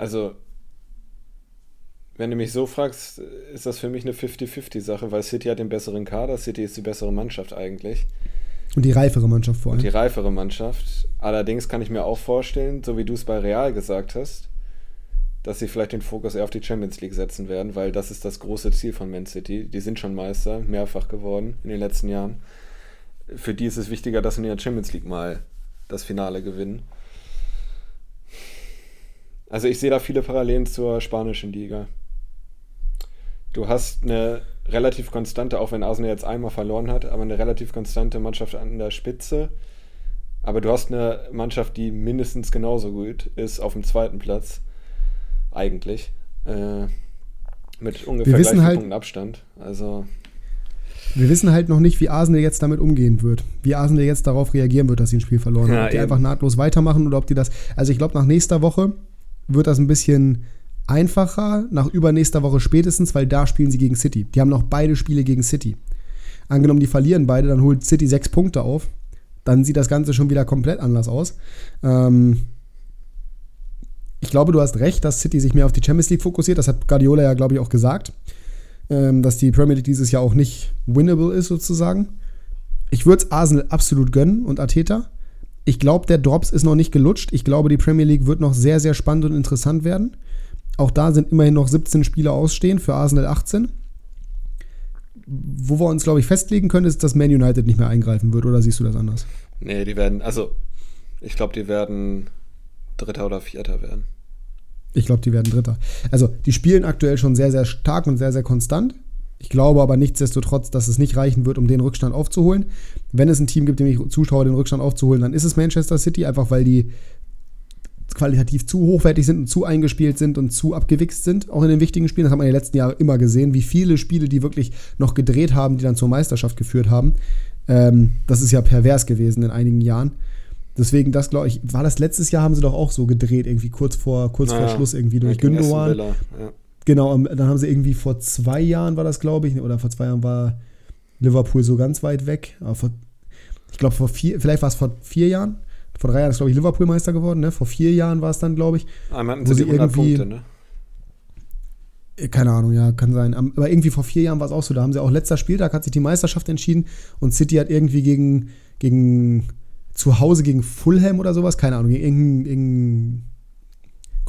Also, wenn du mich so fragst, ist das für mich eine 50-50-Sache, weil City hat den besseren Kader, City ist die bessere Mannschaft eigentlich. Und die reifere Mannschaft vor allem. Und die reifere Mannschaft. Allerdings kann ich mir auch vorstellen, so wie du es bei Real gesagt hast, dass sie vielleicht den Fokus eher auf die Champions League setzen werden, weil das ist das große Ziel von Man City. Die sind schon Meister, mehrfach geworden in den letzten Jahren. Für die ist es wichtiger, dass sie in der Champions League mal das Finale gewinnen. Also ich sehe da viele Parallelen zur spanischen Liga. Du hast eine relativ konstante, auch wenn Arsenal jetzt einmal verloren hat, aber eine relativ konstante Mannschaft an der Spitze. Aber du hast eine Mannschaft, die mindestens genauso gut ist auf dem zweiten Platz. Eigentlich. Äh, mit ungefähr wir gleich halt, Punkten Abstand. Also. Wir wissen halt noch nicht, wie Arsenal jetzt damit umgehen wird. Wie Arsenal jetzt darauf reagieren wird, dass sie ein Spiel verloren haben. Ja, ob die eben. einfach nahtlos weitermachen oder ob die das. Also ich glaube, nach nächster Woche wird das ein bisschen einfacher nach übernächster Woche spätestens, weil da spielen sie gegen City. Die haben noch beide Spiele gegen City. Angenommen, die verlieren beide, dann holt City sechs Punkte auf. Dann sieht das Ganze schon wieder komplett anders aus. Ähm ich glaube, du hast recht, dass City sich mehr auf die Champions League fokussiert. Das hat Guardiola ja, glaube ich, auch gesagt. Ähm, dass die Premier League dieses Jahr auch nicht winnable ist, sozusagen. Ich würde es Arsenal absolut gönnen und Ateta. Ich glaube, der Drops ist noch nicht gelutscht. Ich glaube, die Premier League wird noch sehr, sehr spannend und interessant werden. Auch da sind immerhin noch 17 Spieler ausstehen, für Arsenal 18. Wo wir uns, glaube ich, festlegen können, ist, dass Man United nicht mehr eingreifen wird, oder siehst du das anders? Nee, die werden, also ich glaube, die werden Dritter oder Vierter werden. Ich glaube, die werden Dritter. Also, die spielen aktuell schon sehr, sehr stark und sehr, sehr konstant. Ich glaube aber nichtsdestotrotz, dass es nicht reichen wird, um den Rückstand aufzuholen. Wenn es ein Team gibt, dem ich zutraue, den Rückstand aufzuholen, dann ist es Manchester City, einfach weil die qualitativ zu hochwertig sind und zu eingespielt sind und zu abgewichst sind, auch in den wichtigen Spielen. Das hat man in den letzten Jahren immer gesehen, wie viele Spiele die wirklich noch gedreht haben, die dann zur Meisterschaft geführt haben. Ähm, das ist ja pervers gewesen in einigen Jahren. Deswegen, das glaube ich, war das letztes Jahr, haben sie doch auch so gedreht, irgendwie kurz vor, kurz naja, vor Schluss, irgendwie durch Gündogan. Ja. Genau, dann haben sie irgendwie vor zwei Jahren war das, glaube ich, oder vor zwei Jahren war Liverpool so ganz weit weg. Aber vor, ich glaube, vor vier, vielleicht war es vor vier Jahren vor drei Jahren ist, glaube ich, Liverpool Meister geworden, ne? Vor vier Jahren war es dann, glaube ich. Einmal hatten sie, sie irgendwie, Punkte, ne? Äh, keine Ahnung, ja, kann sein. Aber irgendwie vor vier Jahren war es auch so. Da haben sie auch letzter Spieltag hat sich die Meisterschaft entschieden und City hat irgendwie gegen, gegen zu Hause gegen Fulham oder sowas, keine Ahnung, gegen irgendeinen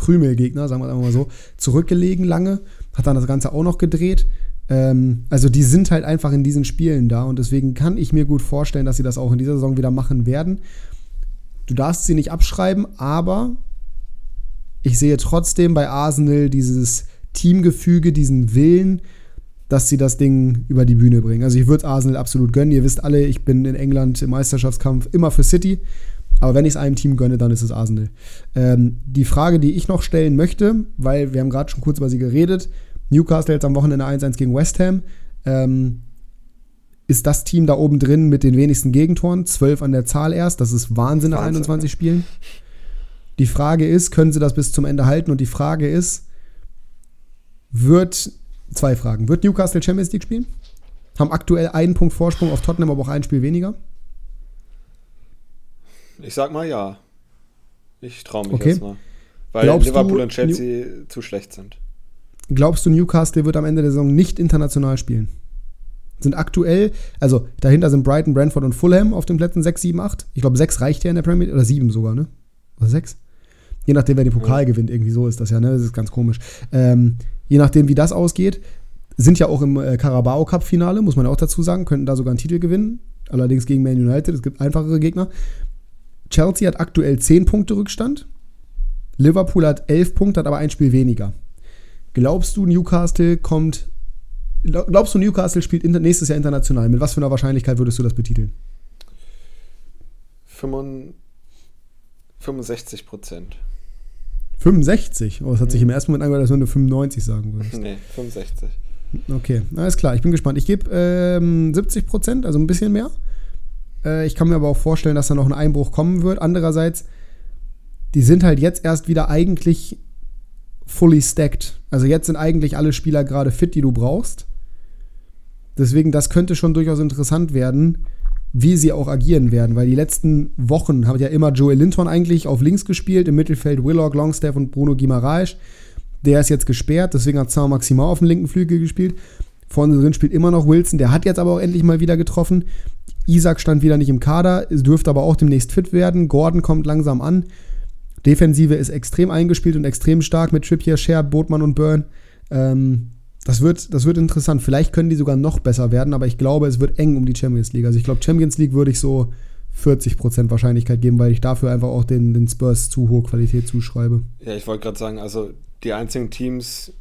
Krümelgegner, sagen wir es einfach mal so, zurückgelegen lange, hat dann das Ganze auch noch gedreht. Ähm, also die sind halt einfach in diesen Spielen da und deswegen kann ich mir gut vorstellen, dass sie das auch in dieser Saison wieder machen werden. Du darfst sie nicht abschreiben, aber ich sehe trotzdem bei Arsenal dieses Teamgefüge, diesen Willen, dass sie das Ding über die Bühne bringen. Also ich würde Arsenal absolut gönnen. Ihr wisst alle, ich bin in England im Meisterschaftskampf immer für City. Aber wenn ich es einem Team gönne, dann ist es Arsenal. Ähm, die Frage, die ich noch stellen möchte, weil wir haben gerade schon kurz über sie geredet, Newcastle jetzt am Wochenende 1-1 gegen West Ham. Ähm, ist das Team da oben drin mit den wenigsten Gegentoren, zwölf an der Zahl erst. Das ist Wahnsinn nach 21 Spielen. Die Frage ist, können sie das bis zum Ende halten? Und die Frage ist, wird, zwei Fragen, wird Newcastle Champions League spielen? Haben aktuell einen Punkt Vorsprung auf Tottenham, aber auch ein Spiel weniger? Ich sag mal ja. Ich traue mich okay. jetzt mal. Weil Glaubst Liverpool du, und Chelsea New zu schlecht sind. Glaubst du, Newcastle wird am Ende der Saison nicht international spielen? sind aktuell, also dahinter sind Brighton, Brentford und Fulham auf den Plätzen 6, 7, 8. Ich glaube, 6 reicht ja in der Premier League, oder 7 sogar, ne? Oder 6? Je nachdem, wer den Pokal ja. gewinnt, irgendwie so ist das ja, ne? Das ist ganz komisch. Ähm, je nachdem, wie das ausgeht, sind ja auch im äh, Carabao Cup Finale, muss man ja auch dazu sagen, könnten da sogar einen Titel gewinnen. Allerdings gegen Man United, es gibt einfachere Gegner. Chelsea hat aktuell 10 Punkte Rückstand. Liverpool hat 11 Punkte, hat aber ein Spiel weniger. Glaubst du, Newcastle kommt Glaubst du, Newcastle spielt nächstes Jahr international? Mit was für einer Wahrscheinlichkeit würdest du das betiteln? 65 Prozent. 65? Oh, das hat mhm. sich im ersten Moment angehört, als wenn du 95 sagen würdest. Nee, 65. Okay, alles klar, ich bin gespannt. Ich gebe ähm, 70 Prozent, also ein bisschen mehr. Äh, ich kann mir aber auch vorstellen, dass da noch ein Einbruch kommen wird. Andererseits, die sind halt jetzt erst wieder eigentlich fully stacked. Also jetzt sind eigentlich alle Spieler gerade fit, die du brauchst. Deswegen, das könnte schon durchaus interessant werden, wie sie auch agieren werden, weil die letzten Wochen hat ja immer Joel Linton eigentlich auf links gespielt, im Mittelfeld Willock, Longstaff und Bruno Guimaraes. Der ist jetzt gesperrt, deswegen hat Saint Maximal auf dem linken Flügel gespielt. Vorne drin spielt immer noch Wilson, der hat jetzt aber auch endlich mal wieder getroffen. Isaac stand wieder nicht im Kader, dürfte aber auch demnächst fit werden. Gordon kommt langsam an. Defensive ist extrem eingespielt und extrem stark mit Trippier, Scher, Botmann und Burn. Ähm, das, wird, das wird interessant. Vielleicht können die sogar noch besser werden, aber ich glaube, es wird eng um die Champions League. Also ich glaube, Champions League würde ich so 40% Wahrscheinlichkeit geben, weil ich dafür einfach auch den, den Spurs zu hohe Qualität zuschreibe. Ja, ich wollte gerade sagen, also die einzigen Teams,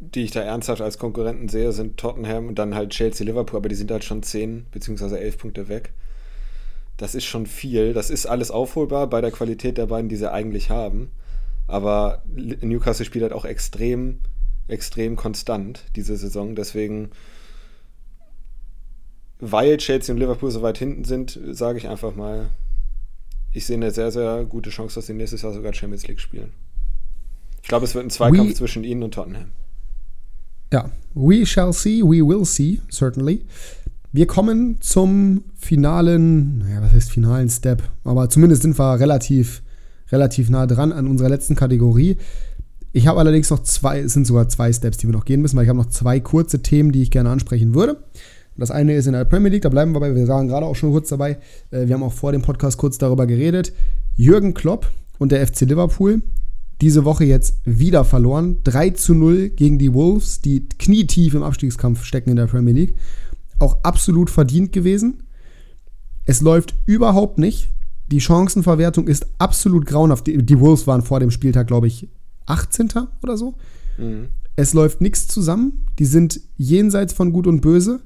die ich da ernsthaft als Konkurrenten sehe, sind Tottenham und dann halt Chelsea, Liverpool, aber die sind halt schon 10 bzw. 11 Punkte weg. Das ist schon viel. Das ist alles aufholbar bei der Qualität der beiden, die sie eigentlich haben. Aber Newcastle spielt halt auch extrem, extrem konstant diese Saison. Deswegen, weil Chelsea und Liverpool so weit hinten sind, sage ich einfach mal, ich sehe eine sehr, sehr gute Chance, dass sie nächstes Jahr sogar Champions League spielen. Ich glaube, es wird ein Zweikampf we zwischen ihnen und Tottenham. Ja, we shall see, we will see, certainly. Wir kommen zum finalen, naja, was heißt finalen Step? Aber zumindest sind wir relativ, relativ nah dran an unserer letzten Kategorie. Ich habe allerdings noch zwei, es sind sogar zwei Steps, die wir noch gehen müssen, weil ich habe noch zwei kurze Themen, die ich gerne ansprechen würde. Das eine ist in der Premier League, da bleiben wir bei, wir waren gerade auch schon kurz dabei. Äh, wir haben auch vor dem Podcast kurz darüber geredet. Jürgen Klopp und der FC Liverpool diese Woche jetzt wieder verloren. 3 zu 0 gegen die Wolves, die knietief im Abstiegskampf stecken in der Premier League auch absolut verdient gewesen. Es läuft überhaupt nicht. Die Chancenverwertung ist absolut grauenhaft. Die, die Wolves waren vor dem Spieltag, glaube ich, 18. oder so. Mhm. Es läuft nichts zusammen. Die sind jenseits von Gut und Böse.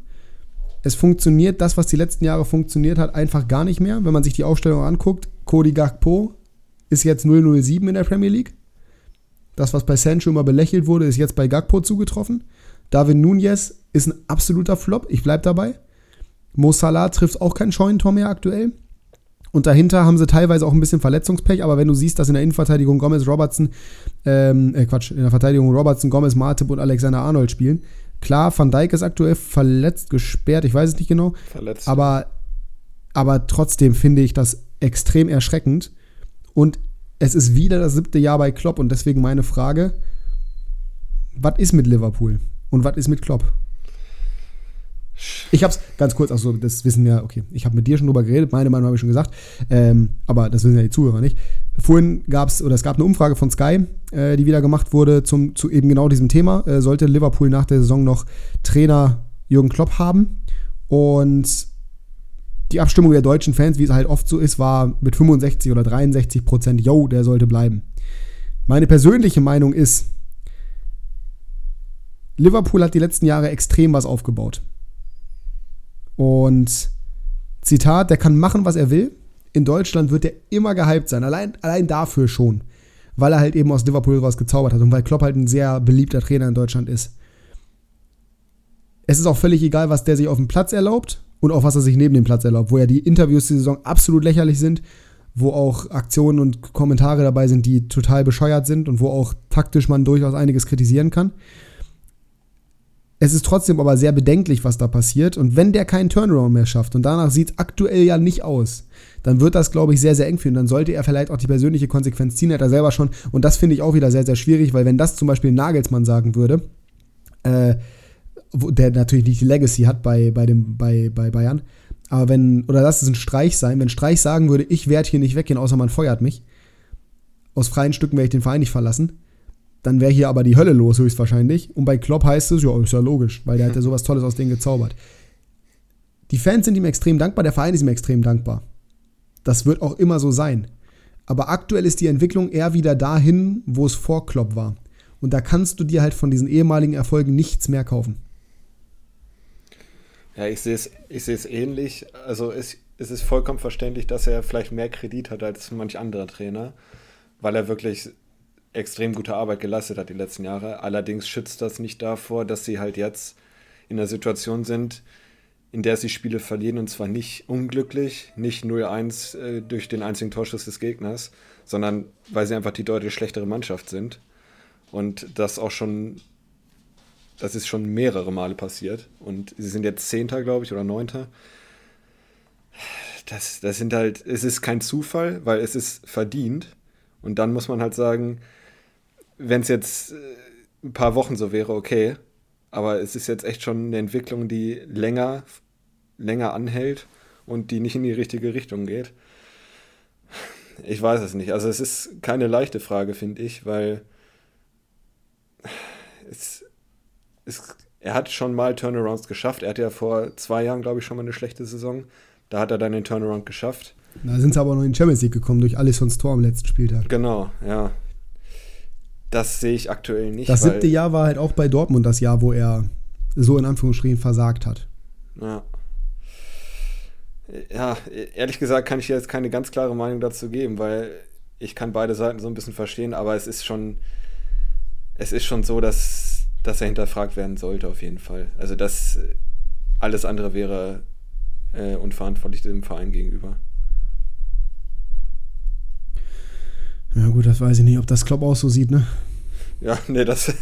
Es funktioniert das, was die letzten Jahre funktioniert hat, einfach gar nicht mehr. Wenn man sich die Aufstellung anguckt, Cody Gakpo ist jetzt 007 in der Premier League. Das, was bei Sancho immer belächelt wurde, ist jetzt bei Gakpo zugetroffen. David Nunez ist ein absoluter Flop. Ich bleibe dabei. Mo Salah trifft auch kein Scheunentor mehr aktuell. Und dahinter haben sie teilweise auch ein bisschen Verletzungspech, aber wenn du siehst, dass in der Innenverteidigung Gomez, Robertson, ähm, äh Quatsch, in der Verteidigung Robertson, Gomez, Martip und Alexander Arnold spielen. Klar, Van Dijk ist aktuell verletzt, gesperrt, ich weiß es nicht genau. Verletzt. Aber, aber trotzdem finde ich das extrem erschreckend. Und es ist wieder das siebte Jahr bei Klopp und deswegen meine Frage: Was ist mit Liverpool? Und was ist mit Klopp? Ich habe es ganz kurz, also das wissen wir, okay, ich habe mit dir schon drüber geredet, meine Meinung habe ich schon gesagt, ähm, aber das wissen ja die Zuhörer nicht. Vorhin gab es, oder es gab eine Umfrage von Sky, äh, die wieder gemacht wurde zum, zu eben genau diesem Thema. Äh, sollte Liverpool nach der Saison noch Trainer Jürgen Klopp haben? Und die Abstimmung der deutschen Fans, wie es halt oft so ist, war mit 65 oder 63 Prozent, yo, der sollte bleiben. Meine persönliche Meinung ist, Liverpool hat die letzten Jahre extrem was aufgebaut. Und Zitat, der kann machen, was er will. In Deutschland wird er immer gehypt sein. Allein, allein dafür schon. Weil er halt eben aus Liverpool raus gezaubert hat und weil Klopp halt ein sehr beliebter Trainer in Deutschland ist. Es ist auch völlig egal, was der sich auf dem Platz erlaubt und auch was er sich neben dem Platz erlaubt, wo ja die Interviews die Saison absolut lächerlich sind, wo auch Aktionen und Kommentare dabei sind, die total bescheuert sind und wo auch taktisch man durchaus einiges kritisieren kann. Es ist trotzdem aber sehr bedenklich, was da passiert. Und wenn der keinen Turnaround mehr schafft, und danach sieht es aktuell ja nicht aus, dann wird das, glaube ich, sehr, sehr eng für ihn. Dann sollte er vielleicht auch die persönliche Konsequenz ziehen, hat er selber schon. Und das finde ich auch wieder sehr, sehr schwierig, weil wenn das zum Beispiel Nagelsmann sagen würde, äh, der natürlich nicht die Legacy hat bei, bei, dem, bei, bei Bayern, aber wenn, oder lass es ein Streich sein, wenn Streich sagen würde, ich werde hier nicht weggehen, außer man feuert mich, aus freien Stücken werde ich den Verein nicht verlassen, dann wäre hier aber die Hölle los, höchstwahrscheinlich. Und bei Klopp heißt es, ja, ist ja logisch, weil der hat ja sowas Tolles aus denen gezaubert. Die Fans sind ihm extrem dankbar, der Verein ist ihm extrem dankbar. Das wird auch immer so sein. Aber aktuell ist die Entwicklung eher wieder dahin, wo es vor Klopp war. Und da kannst du dir halt von diesen ehemaligen Erfolgen nichts mehr kaufen. Ja, ich sehe es ich ähnlich. Also es, es ist vollkommen verständlich, dass er vielleicht mehr Kredit hat als manch anderer Trainer, weil er wirklich extrem gute Arbeit geleistet hat die letzten Jahre. Allerdings schützt das nicht davor, dass sie halt jetzt in einer Situation sind, in der sie Spiele verlieren und zwar nicht unglücklich, nicht 0-1 äh, durch den einzigen Torschuss des Gegners, sondern weil sie einfach die deutlich schlechtere Mannschaft sind. Und das auch schon, das ist schon mehrere Male passiert. Und sie sind jetzt Zehnter, glaube ich, oder Neunter. Das, das sind halt, es ist kein Zufall, weil es ist verdient. Und dann muss man halt sagen, wenn es jetzt äh, ein paar Wochen so wäre, okay. Aber es ist jetzt echt schon eine Entwicklung, die länger, länger anhält und die nicht in die richtige Richtung geht. Ich weiß es nicht. Also es ist keine leichte Frage, finde ich, weil es, es, er hat schon mal Turnarounds geschafft. Er hatte ja vor zwei Jahren, glaube ich, schon mal eine schlechte Saison. Da hat er dann den Turnaround geschafft. Da sind sie aber noch in Champions League gekommen durch Alissons Tor am letzten Spieltag. Genau, ja. Das sehe ich aktuell nicht. Das siebte Jahr war halt auch bei Dortmund das Jahr, wo er so in Anführungsstrichen versagt hat. Ja. Ja, ehrlich gesagt kann ich jetzt keine ganz klare Meinung dazu geben, weil ich kann beide Seiten so ein bisschen verstehen, aber es ist schon, es ist schon so, dass, dass er hinterfragt werden sollte, auf jeden Fall. Also das alles andere wäre äh, unverantwortlich dem Verein gegenüber. Ja, gut, das weiß ich nicht, ob das Klopp auch so sieht, ne? Ja, nee, das,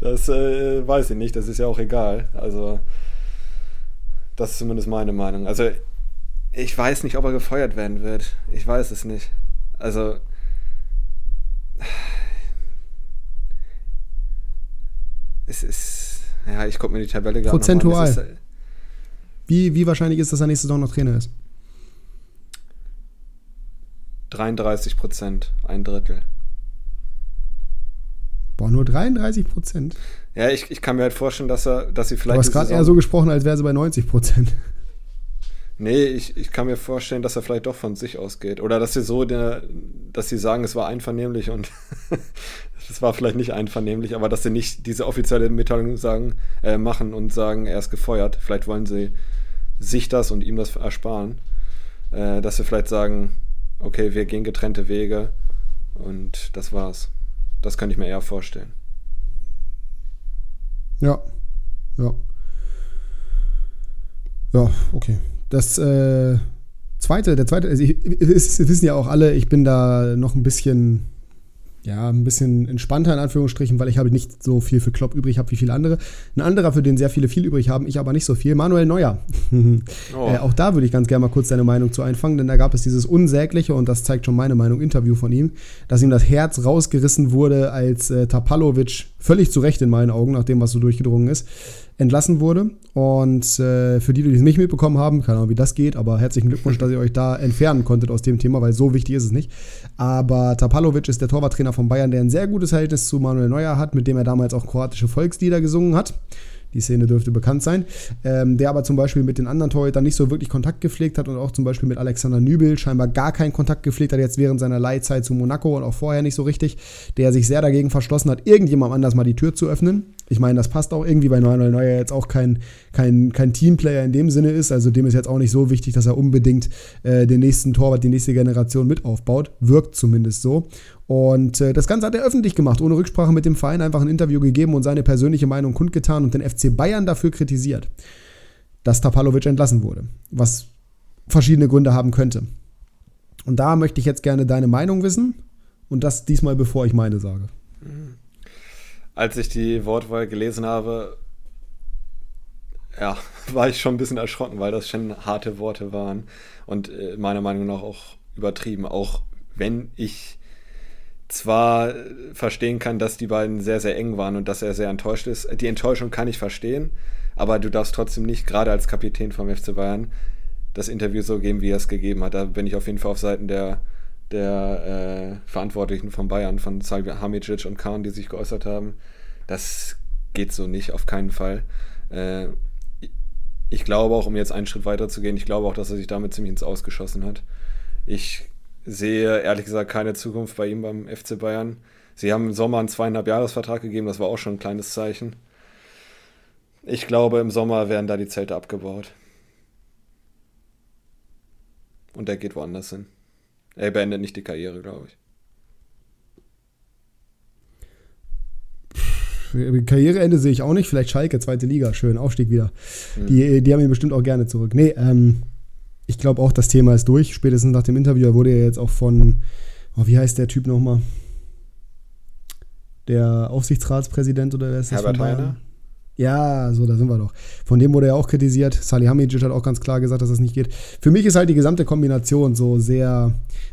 das äh, weiß ich nicht, das ist ja auch egal. Also, das ist zumindest meine Meinung. Also, ich weiß nicht, ob er gefeuert werden wird. Ich weiß es nicht. Also, es ist, ja, ich gucke mir die Tabelle gerade Prozentual. Ist, äh, wie, wie wahrscheinlich ist, dass er nächste Saison noch Trainer ist? 33 Prozent, ein Drittel. Boah, nur 33 Prozent? Ja, ich, ich kann mir halt vorstellen, dass er, dass sie vielleicht. Du hast gerade eher so gesprochen, als wäre sie bei 90 Prozent. Nee, ich, ich kann mir vorstellen, dass er vielleicht doch von sich ausgeht. Oder dass sie so, der, dass sie sagen, es war einvernehmlich und es war vielleicht nicht einvernehmlich, aber dass sie nicht diese offizielle Mitteilung sagen, äh, machen und sagen, er ist gefeuert. Vielleicht wollen sie sich das und ihm das ersparen. Äh, dass sie vielleicht sagen, okay, wir gehen getrennte Wege und das war's. Das könnte ich mir eher vorstellen. Ja, ja. Ja, okay. Das äh, zweite, der zweite, also ich, es wissen ja auch alle, ich bin da noch ein bisschen ja, ein bisschen entspannter in Anführungsstrichen, weil ich habe nicht so viel für Klopp übrig habe wie viele andere. Ein anderer, für den sehr viele viel übrig haben, ich aber nicht so viel, Manuel Neuer. oh. äh, auch da würde ich ganz gerne mal kurz deine Meinung zu einfangen, denn da gab es dieses unsägliche, und das zeigt schon meine Meinung, Interview von ihm, dass ihm das Herz rausgerissen wurde, als äh, Tapalovic, völlig zu Recht in meinen Augen, nach dem, was so durchgedrungen ist, entlassen wurde. Und äh, für die, die es nicht mitbekommen haben, keine Ahnung, wie das geht, aber herzlichen Glückwunsch, dass ihr euch da entfernen konntet aus dem Thema, weil so wichtig ist es nicht. Aber Tapalovic ist der Torwarttrainer von Bayern, der ein sehr gutes Verhältnis zu Manuel Neuer hat, mit dem er damals auch kroatische Volkslieder gesungen hat. Die Szene dürfte bekannt sein. Ähm, der aber zum Beispiel mit den anderen Torhütern nicht so wirklich Kontakt gepflegt hat und auch zum Beispiel mit Alexander Nübel scheinbar gar keinen Kontakt gepflegt hat, jetzt während seiner Leihzeit zu Monaco und auch vorher nicht so richtig. Der sich sehr dagegen verschlossen hat, irgendjemandem anders mal die Tür zu öffnen. Ich meine, das passt auch irgendwie, weil Neuer Neuer jetzt auch kein, kein, kein Teamplayer in dem Sinne ist. Also dem ist jetzt auch nicht so wichtig, dass er unbedingt äh, den nächsten Torwart, die nächste Generation mit aufbaut. Wirkt zumindest so. Und äh, das Ganze hat er öffentlich gemacht, ohne Rücksprache mit dem Verein, einfach ein Interview gegeben und seine persönliche Meinung kundgetan und den FC Bayern dafür kritisiert, dass Tapalovic entlassen wurde, was verschiedene Gründe haben könnte. Und da möchte ich jetzt gerne deine Meinung wissen und das diesmal bevor ich meine sage. Als ich die Wortwahl gelesen habe, ja, war ich schon ein bisschen erschrocken, weil das schon harte Worte waren und äh, meiner Meinung nach auch übertrieben, auch wenn ich zwar verstehen kann, dass die beiden sehr, sehr eng waren und dass er sehr enttäuscht ist. Die Enttäuschung kann ich verstehen, aber du darfst trotzdem nicht, gerade als Kapitän vom FC Bayern, das Interview so geben, wie er es gegeben hat. Da bin ich auf jeden Fall auf Seiten der, der äh, Verantwortlichen von Bayern, von Salvi Hamicic und Kahn, die sich geäußert haben. Das geht so nicht, auf keinen Fall. Äh, ich glaube auch, um jetzt einen Schritt weiter zu gehen, ich glaube auch, dass er sich damit ziemlich ins Ausgeschossen hat. Ich sehe ehrlich gesagt keine Zukunft bei ihm beim FC Bayern. Sie haben im Sommer einen zweieinhalb Jahresvertrag gegeben, das war auch schon ein kleines Zeichen. Ich glaube, im Sommer werden da die Zelte abgebaut. Und er geht woanders hin. Er beendet nicht die Karriere, glaube ich. Karriereende sehe ich auch nicht. Vielleicht Schalke, zweite Liga, schön, Aufstieg wieder. Mhm. Die, die haben ihn bestimmt auch gerne zurück. Nee, ähm, ich glaube auch, das Thema ist durch. Spätestens nach dem Interview wurde er jetzt auch von, oh, wie heißt der Typ nochmal? Der Aufsichtsratspräsident oder wer ist das? Herbert Heiner? Ja, so, da sind wir doch. Von dem wurde er auch kritisiert. Salihamidzic hat auch ganz klar gesagt, dass das nicht geht. Für mich ist halt die gesamte Kombination so sehr.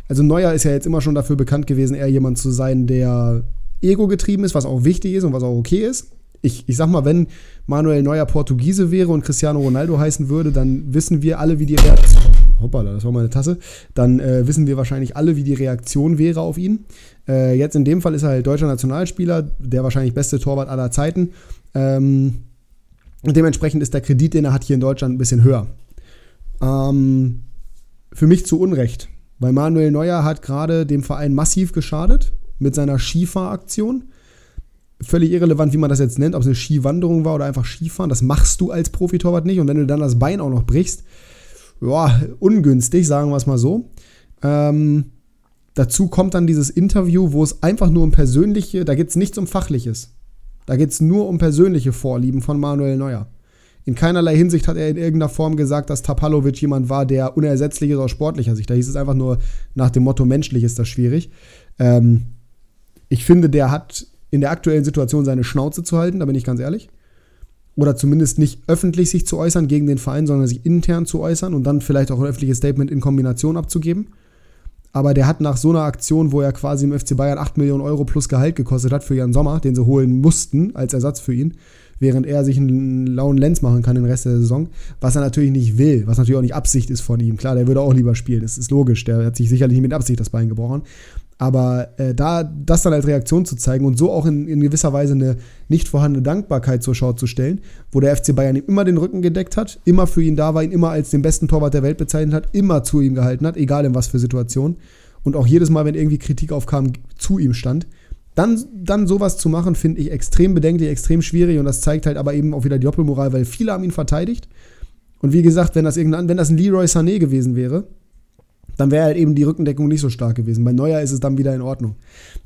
Also Neuer ist ja jetzt immer schon dafür bekannt gewesen, eher jemand zu sein, der ego-getrieben ist, was auch wichtig ist und was auch okay ist. Ich, ich sag mal, wenn Manuel Neuer Portugiese wäre und Cristiano Ronaldo heißen würde, dann wissen wir alle, wie die Reaktion. Hoppala, das war meine Tasse. Dann äh, wissen wir wahrscheinlich alle, wie die Reaktion wäre auf ihn. Äh, jetzt in dem Fall ist er halt deutscher Nationalspieler, der wahrscheinlich beste Torwart aller Zeiten. Ähm, dementsprechend ist der Kredit, den er hat hier in Deutschland, ein bisschen höher. Ähm, für mich zu Unrecht, weil Manuel Neuer hat gerade dem Verein massiv geschadet mit seiner Skifahraktion. Völlig irrelevant, wie man das jetzt nennt, ob es eine Skiwanderung war oder einfach Skifahren. Das machst du als Profitorwart nicht. Und wenn du dann das Bein auch noch brichst, ja, ungünstig, sagen wir es mal so. Ähm, dazu kommt dann dieses Interview, wo es einfach nur um persönliche, da geht es nichts um Fachliches. Da geht es nur um persönliche Vorlieben von Manuel Neuer. In keinerlei Hinsicht hat er in irgendeiner Form gesagt, dass Tapalovic jemand war, der unersetzlich ist aus sportlicher Sicht. Da hieß es einfach nur nach dem Motto, menschlich ist das schwierig. Ähm, ich finde, der hat in der aktuellen Situation seine Schnauze zu halten, da bin ich ganz ehrlich. Oder zumindest nicht öffentlich sich zu äußern gegen den Verein, sondern sich intern zu äußern und dann vielleicht auch ein öffentliches Statement in Kombination abzugeben. Aber der hat nach so einer Aktion, wo er quasi im FC Bayern 8 Millionen Euro plus Gehalt gekostet hat für Jan Sommer, den sie holen mussten als Ersatz für ihn, während er sich einen lauen Lenz machen kann den Rest der Saison, was er natürlich nicht will, was natürlich auch nicht Absicht ist von ihm. Klar, der würde auch lieber spielen, das ist logisch, der hat sich sicherlich nicht mit Absicht das Bein gebrochen. Aber äh, da das dann als Reaktion zu zeigen und so auch in, in, gewisser Weise eine nicht vorhandene Dankbarkeit zur Schau zu stellen, wo der FC Bayern ihm immer den Rücken gedeckt hat, immer für ihn da war, ihn immer als den besten Torwart der Welt bezeichnet hat, immer zu ihm gehalten hat, egal in was für Situation. Und auch jedes Mal, wenn irgendwie Kritik aufkam, zu ihm stand. Dann, dann sowas zu machen, finde ich extrem bedenklich, extrem schwierig und das zeigt halt aber eben auch wieder die Doppelmoral, weil viele haben ihn verteidigt. Und wie gesagt, wenn das, irgendein, wenn das ein Leroy Sané gewesen wäre, dann wäre halt eben die Rückendeckung nicht so stark gewesen. Bei Neuer ist es dann wieder in Ordnung.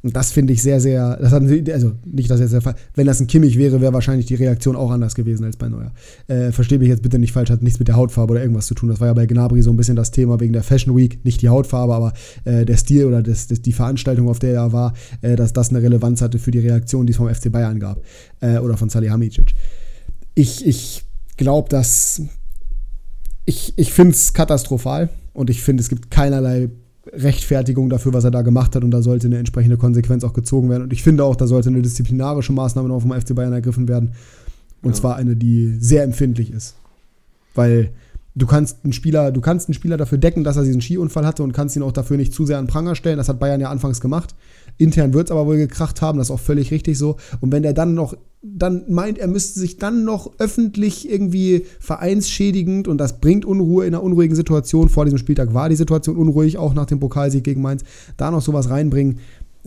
Und das finde ich sehr, sehr, das hat, also nicht, dass jetzt der wenn das ein Kimmich wäre, wäre wahrscheinlich die Reaktion auch anders gewesen als bei Neuer. Äh, Verstehe mich jetzt bitte nicht falsch, hat nichts mit der Hautfarbe oder irgendwas zu tun. Das war ja bei Gnabry so ein bisschen das Thema wegen der Fashion Week, nicht die Hautfarbe, aber äh, der Stil oder das, das, die Veranstaltung, auf der er war, äh, dass das eine Relevanz hatte für die Reaktion, die es vom FC Bayern gab. Äh, oder von Salihamidzic. Ich, ich glaube, dass ich, ich finde es katastrophal und ich finde, es gibt keinerlei Rechtfertigung dafür, was er da gemacht hat und da sollte eine entsprechende Konsequenz auch gezogen werden. Und ich finde auch, da sollte eine disziplinarische Maßnahme noch vom FC Bayern ergriffen werden. Und ja. zwar eine, die sehr empfindlich ist. Weil du kannst einen Spieler, du kannst einen Spieler dafür decken, dass er diesen Skiunfall hatte und kannst ihn auch dafür nicht zu sehr an Pranger stellen. Das hat Bayern ja anfangs gemacht. Intern wird es aber wohl gekracht haben, das ist auch völlig richtig so. Und wenn der dann noch, dann meint, er müsste sich dann noch öffentlich irgendwie vereinsschädigend und das bringt Unruhe in einer unruhigen Situation. Vor diesem Spieltag war die Situation unruhig, auch nach dem Pokalsieg gegen Mainz. Da noch sowas reinbringen,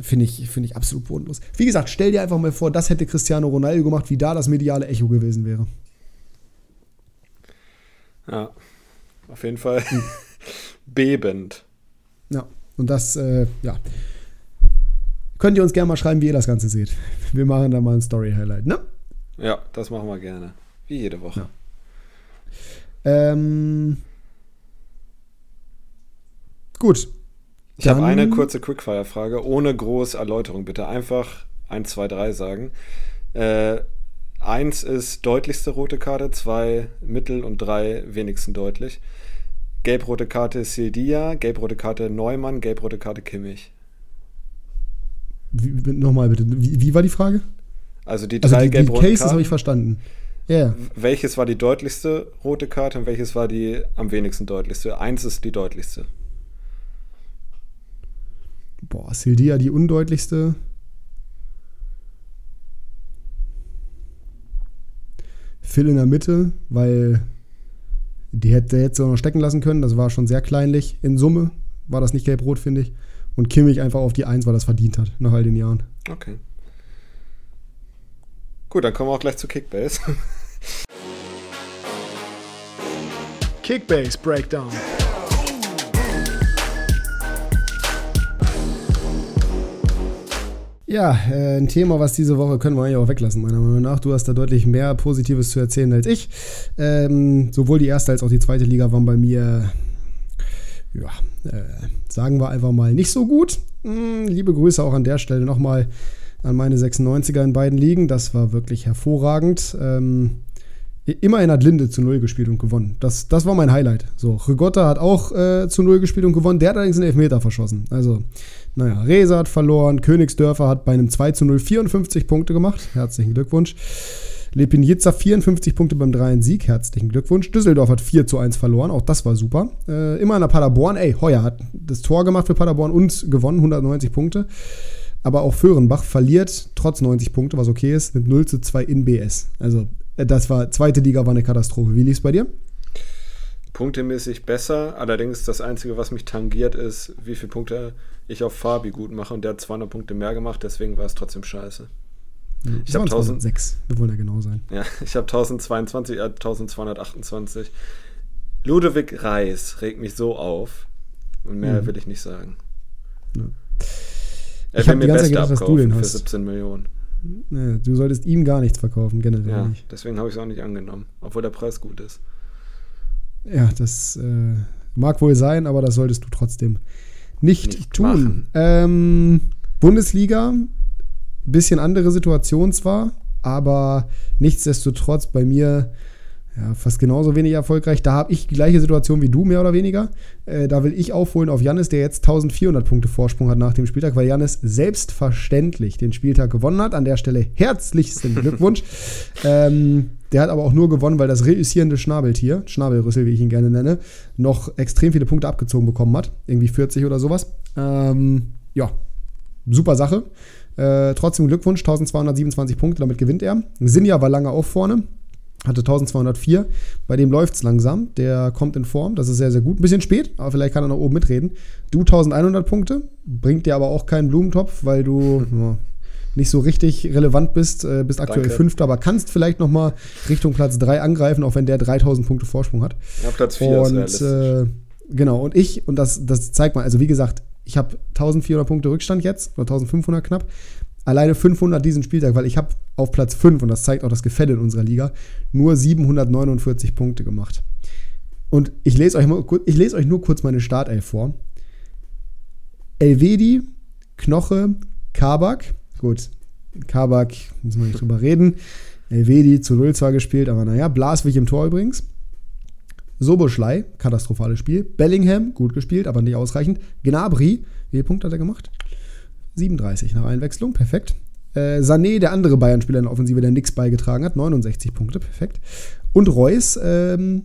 finde ich, find ich absolut bodenlos. Wie gesagt, stell dir einfach mal vor, das hätte Cristiano Ronaldo gemacht, wie da das mediale Echo gewesen wäre. Ja, auf jeden Fall hm. bebend. Ja, und das, äh, ja. Könnt ihr uns gerne mal schreiben, wie ihr das Ganze seht. Wir machen da mal ein Story-Highlight, ne? Ja, das machen wir gerne. Wie jede Woche. Ja. Ähm, gut. Ich habe eine kurze Quickfire-Frage, ohne große Erläuterung bitte. Einfach 1, 2, 3 sagen. Äh, eins ist deutlichste rote Karte, zwei mittel und drei wenigsten deutlich. Gelb-rote Karte Sildia, gelb-rote Karte Neumann, gelb-rote Karte Kimmich. Nochmal bitte. Wie, wie, war die Frage? Also die drei also die, gelb-roten Cases habe ich verstanden. Yeah. Welches war die deutlichste rote Karte und welches war die am wenigsten deutlichste? Eins ist die deutlichste. Boah, Sildia die undeutlichste. Phil in der Mitte, weil die hätte er jetzt noch stecken lassen können. Das war schon sehr kleinlich. In Summe war das nicht gelb-rot, finde ich und Kimmich einfach auf die Eins, weil er das verdient hat, nach all den Jahren. Okay. Gut, dann kommen wir auch gleich zu Kickbase. Kickbase Breakdown. Ja, äh, ein Thema, was diese Woche können wir eigentlich auch weglassen, meiner Meinung nach. Du hast da deutlich mehr Positives zu erzählen als ich. Ähm, sowohl die erste als auch die zweite Liga waren bei mir, ja, äh, sagen wir einfach mal nicht so gut. Hm, liebe Grüße auch an der Stelle nochmal an meine 96er in beiden Ligen. Das war wirklich hervorragend. Ähm, immerhin hat Linde zu Null gespielt und gewonnen. Das, das war mein Highlight. So, Rigotta hat auch äh, zu Null gespielt und gewonnen. Der hat allerdings einen Elfmeter verschossen. Also, naja, Reza hat verloren. Königsdörfer hat bei einem 2 zu 0 54 Punkte gemacht. Herzlichen Glückwunsch. Lepinitza 54 Punkte beim 3 Sieg. Herzlichen Glückwunsch. Düsseldorf hat 4 zu 1 verloren. Auch das war super. Äh, immer in der Paderborn. Ey, Heuer hat das Tor gemacht für Paderborn und gewonnen. 190 Punkte. Aber auch Föhrenbach verliert trotz 90 Punkte, was okay ist, mit 0 zu 2 in BS. Also, das war, zweite Liga war eine Katastrophe. Wie lief es bei dir? Punktemäßig besser. Allerdings das Einzige, was mich tangiert, ist, wie viele Punkte ich auf Fabi gut mache. Und der hat 200 Punkte mehr gemacht, deswegen war es trotzdem scheiße. Ja, ich habe 1006, wir wollen ja genau sein. Ja, ich habe 1022, er hat 1228. Ludwig Reis regt mich so auf. Und mehr mhm. will ich nicht sagen. Ja. Er ich will mir Beste gedacht, abkaufen für hast. 17 Millionen. Ja, du solltest ihm gar nichts verkaufen, generell ja, nicht. Deswegen habe ich es auch nicht angenommen, obwohl der Preis gut ist. Ja, das äh, mag wohl sein, aber das solltest du trotzdem nicht, nicht tun. Ähm, Bundesliga, bisschen andere Situation zwar, aber nichtsdestotrotz bei mir ja, fast genauso wenig erfolgreich. Da habe ich die gleiche Situation wie du, mehr oder weniger. Äh, da will ich aufholen auf Jannis, der jetzt 1400 Punkte Vorsprung hat nach dem Spieltag, weil Jannis selbstverständlich den Spieltag gewonnen hat. An der Stelle herzlichsten Glückwunsch. ähm, der hat aber auch nur gewonnen, weil das reüssierende Schnabeltier, Schnabelrüssel, wie ich ihn gerne nenne, noch extrem viele Punkte abgezogen bekommen hat. Irgendwie 40 oder sowas. Ähm, ja, super Sache. Äh, trotzdem Glückwunsch, 1227 Punkte, damit gewinnt er. Sinja war lange auch vorne, hatte 1204. Bei dem läuft es langsam. Der kommt in Form. Das ist sehr, sehr gut. Ein bisschen spät, aber vielleicht kann er noch oben mitreden. Du 1100 Punkte. Bringt dir aber auch keinen Blumentopf, weil du ja, nicht so richtig relevant bist. Äh, bist aktuell Danke. Fünfter, aber kannst vielleicht noch mal Richtung Platz 3 angreifen, auch wenn der 3000 Punkte Vorsprung hat. Ja, Platz 4 und, ist äh, Genau. Und ich, und das, das zeigt mal, also wie gesagt, ich habe 1400 Punkte Rückstand jetzt, oder 1500 knapp alleine 500 diesen Spieltag, weil ich habe auf Platz 5, und das zeigt auch das Gefälle in unserer Liga, nur 749 Punkte gemacht. Und ich lese euch, mal, ich lese euch nur kurz meine Startelf vor. Elvedi, Knoche, Kabak. Gut, Kabak, müssen wir nicht drüber reden. Elvedi zu Null zwar gespielt, aber naja, Blaswig im Tor übrigens. Soboschlei, katastrophales Spiel. Bellingham, gut gespielt, aber nicht ausreichend. Gnabry, wie viele Punkte hat er gemacht? 37 nach Einwechslung, perfekt. Äh, Sané, der andere Bayern-Spieler in der Offensive, der nichts beigetragen hat, 69 Punkte, perfekt. Und Reus, ähm,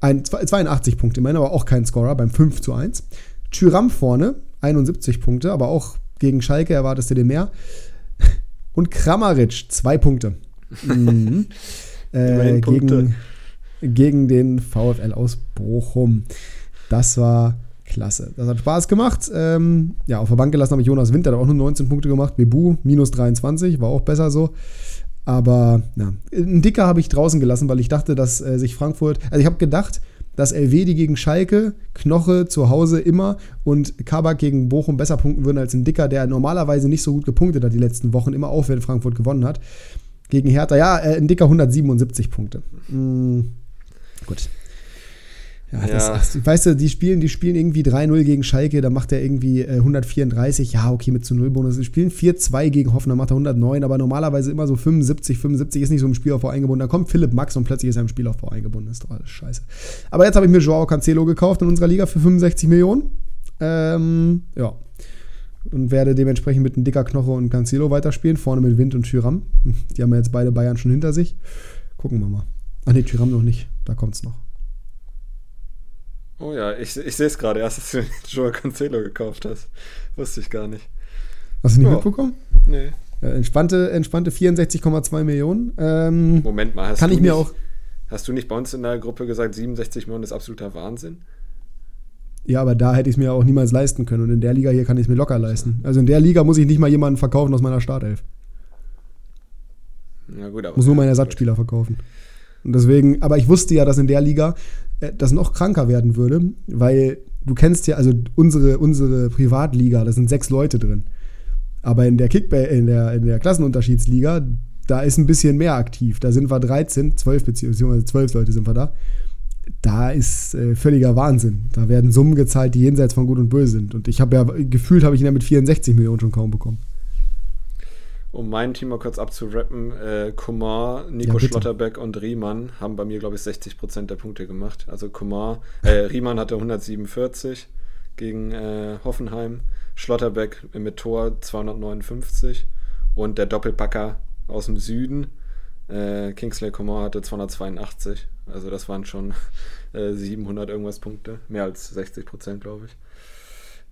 ein, 82 Punkte, immerhin, aber auch kein Scorer beim 5 zu 1. Tyram vorne, 71 Punkte, aber auch gegen Schalke erwartest du dir mehr. Und Kramaric, zwei Punkte. Mhm. äh, gegen, gegen den VfL aus Bochum. Das war Klasse. Das hat Spaß gemacht. Ähm, ja, auf der Bank gelassen habe ich Jonas Winter, der hat auch nur 19 Punkte gemacht. Bebu minus 23, war auch besser so. Aber ja, einen Dicker habe ich draußen gelassen, weil ich dachte, dass äh, sich Frankfurt, also ich habe gedacht, dass LW die gegen Schalke, Knoche zu Hause immer und Kabak gegen Bochum besser punkten würden als ein Dicker, der normalerweise nicht so gut gepunktet hat die letzten Wochen, immer auch, wenn Frankfurt gewonnen hat. Gegen Hertha, ja, äh, ein Dicker 177 Punkte. Mm, gut. Ja, ja. Das, weißt du, die spielen, die spielen irgendwie 3-0 gegen Schalke, da macht er irgendwie äh, 134, ja, okay, mit zu Null Bonus. Die spielen 4-2 gegen Hoffenheim, macht er 109, aber normalerweise immer so 75, 75 ist nicht so im Spielaufbau eingebunden. Da kommt Philipp Max und plötzlich ist er im Spielaufbau eingebunden. Das ist doch alles scheiße. Aber jetzt habe ich mir Joao Cancelo gekauft in unserer Liga für 65 Millionen. Ähm, ja. Und werde dementsprechend mit einem dicker Knoche und Cancelo weiterspielen. Vorne mit Wind und Tyram. Die haben ja jetzt beide Bayern schon hinter sich. Gucken wir mal. Ach nee, Tyram noch nicht. Da kommt es noch. Oh ja, ich, ich sehe es gerade erst, dass du Joao Cancelo gekauft hast. Wusste ich gar nicht. Hast du nicht oh. mitbekommen? Nee. Entspannte, entspannte 64,2 Millionen. Ähm, Moment mal, hast kann du ich nicht, mir auch. Hast du nicht bei uns in der Gruppe gesagt, 67 Millionen ist absoluter Wahnsinn? Ja, aber da hätte ich es mir auch niemals leisten können. Und in der Liga hier kann ich es mir locker leisten. Also in der Liga muss ich nicht mal jemanden verkaufen aus meiner Startelf. Ja, gut, aber. Muss nur meinen Ersatzspieler verkaufen. Und deswegen, aber ich wusste ja, dass in der Liga das noch kranker werden würde, weil du kennst ja, also unsere, unsere Privatliga, da sind sechs Leute drin. Aber in der Kickball, in der, in der Klassenunterschiedsliga, da ist ein bisschen mehr aktiv. Da sind wir 13, 12 beziehungsweise 12 Leute sind wir da. Da ist äh, völliger Wahnsinn. Da werden Summen gezahlt, die jenseits von Gut und Böse sind. Und ich habe ja gefühlt, habe ich ihn ja mit 64 Millionen schon kaum bekommen. Um mein Team mal kurz abzurappen, äh, Kumar, Nico Ja. Schlotterbeck und Riemann haben bei mir, glaube ich, 60% der Punkte gemacht. Also Kumar, äh, Riemann hatte 147 gegen äh, Hoffenheim, Schlotterbeck mit Tor 259 und der Doppelpacker aus dem Süden, äh, Kingsley Kumar hatte 282. Also das waren schon äh, 700 irgendwas Punkte, mehr als 60%, glaube ich.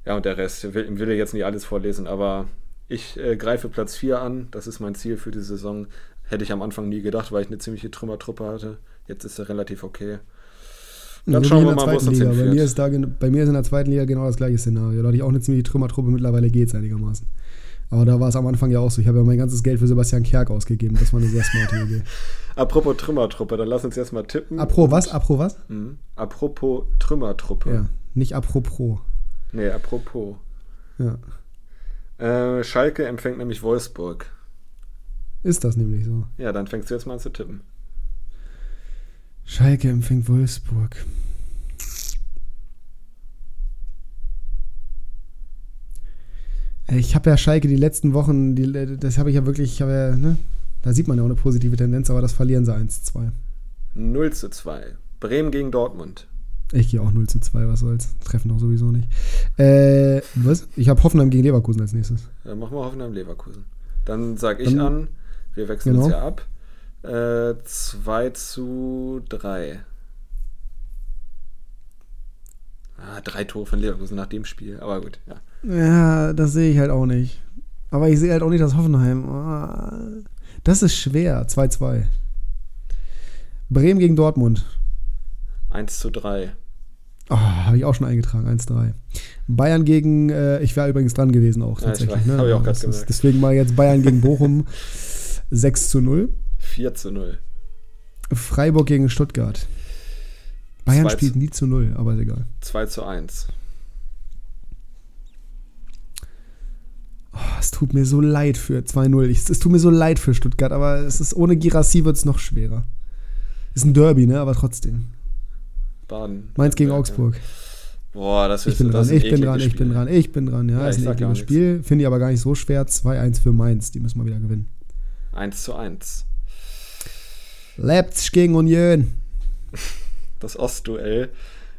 Ja, und der Rest will, will ich jetzt nicht alles vorlesen, aber ich äh, greife Platz 4 an. Das ist mein Ziel für die Saison. Hätte ich am Anfang nie gedacht, weil ich eine ziemliche Trümmertruppe hatte. Jetzt ist er relativ okay. Dann schauen wir mal, wo es uns Liga. Bei hinführt. mir, ist da, bei mir ist in der zweiten Liga genau das gleiche Szenario. Da hatte ich auch eine ziemliche Trümmertruppe. Mittlerweile geht es einigermaßen. Aber da war es am Anfang ja auch so. Ich habe ja mein ganzes Geld für Sebastian Kerk ausgegeben. Das war eine sehr smarte Idee. Apropos Trümmertruppe, dann lass uns jetzt mal tippen. Apro was? Apro was? Mhm. Apropos Trümmertruppe. Ja, nicht apropos. Nee, apropos. Ja, Äh, Schalke empfängt nämlich Wolfsburg. ist das nämlich so. Ja, dann fängst du jetzt mal an zu tippen. Schalke empfängt Wolfsburg. Ich habe ja Schalke die letzten Wochen, die, das habe ich ja wirklich, ich ja, ne, da sieht man ja auch eine positive Tendenz, aber das verlieren sie 1-2. 0 zu 2. Bremen gegen Dortmund. Ich gehe auch 0 zu 2, was soll's. Treffen doch sowieso nicht. Äh, was? Ich habe Hoffenheim gegen Leverkusen als nächstes. Dann machen wir Hoffenheim Leverkusen. Dann sage ich Dann- an, wir wechseln Genau. uns ja ab. Äh, 2 zu 3. Ah, drei Tore von Leverkusen nach dem Spiel. Aber gut, ja. Ja, das sehe ich halt auch nicht. Aber ich sehe halt auch nicht das Hoffenheim. Ah, Das ist schwer. 2-2. Bremen gegen Dortmund. 1 zu 3. Oh, habe ich auch schon eingetragen, 1-3. Bayern gegen, äh, ich wäre übrigens dran gewesen auch Ja, ich tatsächlich. weiß, hab ich auch ist- gemerkt. Deswegen mal jetzt Bayern gegen Bochum 6 zu 0. 4 zu 0. Freiburg gegen Stuttgart. Bayern Zwei zu- spielt nie zu 0, aber ist egal. 2 zu 1. Oh, es tut mir so leid für 2-0. Ich- Es tut mir so leid für Stuttgart, aber es ist ohne Girassi wird es noch schwerer. Ist ein Derby, ne? Aber trotzdem. Baden. Mainz gegen. Augsburg. Boah, das Ich ist bin das dran, ich bin dran, ich bin dran, ich bin dran. Ja, Ja, ist ich ein ekliges Spiel. Finde ich aber gar nicht so schwer. 2-1 für Mainz. Die müssen wir wieder gewinnen. 1 zu 1. Leipzig gegen Union. Das Ostduell.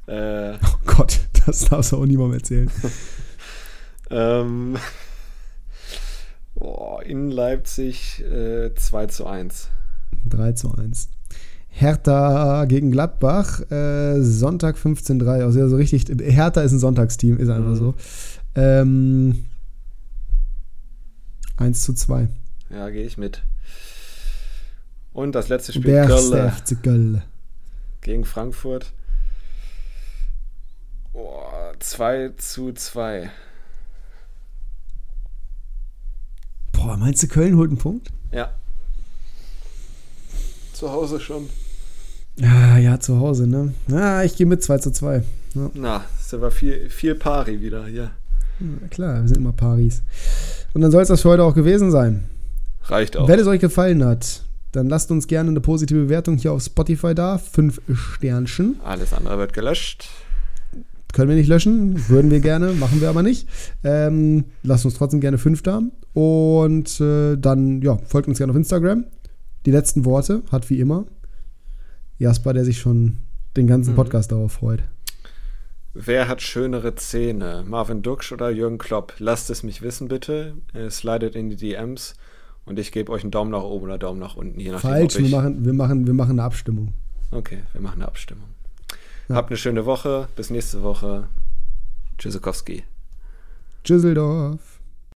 Äh, Oh Gott, das darfst du auch niemandem erzählen. ähm, boah, in Leipzig äh, 2 zu 1. 3 zu 1. Hertha gegen Gladbach, äh, Sonntag 15.3. Also ja, so richtig, Hertha ist ein Sonntagsteam, ist einfach Mhm. so. Ähm, 1 zu 2. Ja, gehe ich mit. Und das letzte Spiel Der Köln Köln. gegen Frankfurt. Boah, 2 zu 2. Boah, meinst du, Köln holt einen Punkt? Ja. Zu Hause schon. Ja, ja, zu Hause, ne? Ja, ich gehe mit 2 zu 2. Na, ist aber viel, viel Pari wieder hier. Ja, klar, wir sind immer Paris. Und dann soll es das für heute auch gewesen sein. Reicht auch. Wenn es euch gefallen hat, dann lasst uns gerne eine positive Bewertung hier auf Spotify da. Fünf Sternchen. Alles andere wird gelöscht. Können wir nicht löschen, würden wir gerne, machen wir aber nicht. Ähm, lasst uns trotzdem gerne fünf da. Und äh, dann, ja, folgt uns gerne auf Instagram. Die letzten Worte hat wie immer Jasper, der sich schon den ganzen Mhm. Podcast darauf freut. Wer hat schönere Zähne? Marvin Duksch oder Jürgen Klopp? Lasst es mich wissen, bitte. Äh, slidet in die DMs und ich gebe euch einen Daumen nach oben oder Daumen nach unten, je nachdem. Falsch, wir machen, wir, machen, wir machen eine Abstimmung. Okay, wir machen eine Abstimmung. Ja. Habt eine schöne Woche. Bis nächste Woche. Tschüssikowski. Düsseldorf.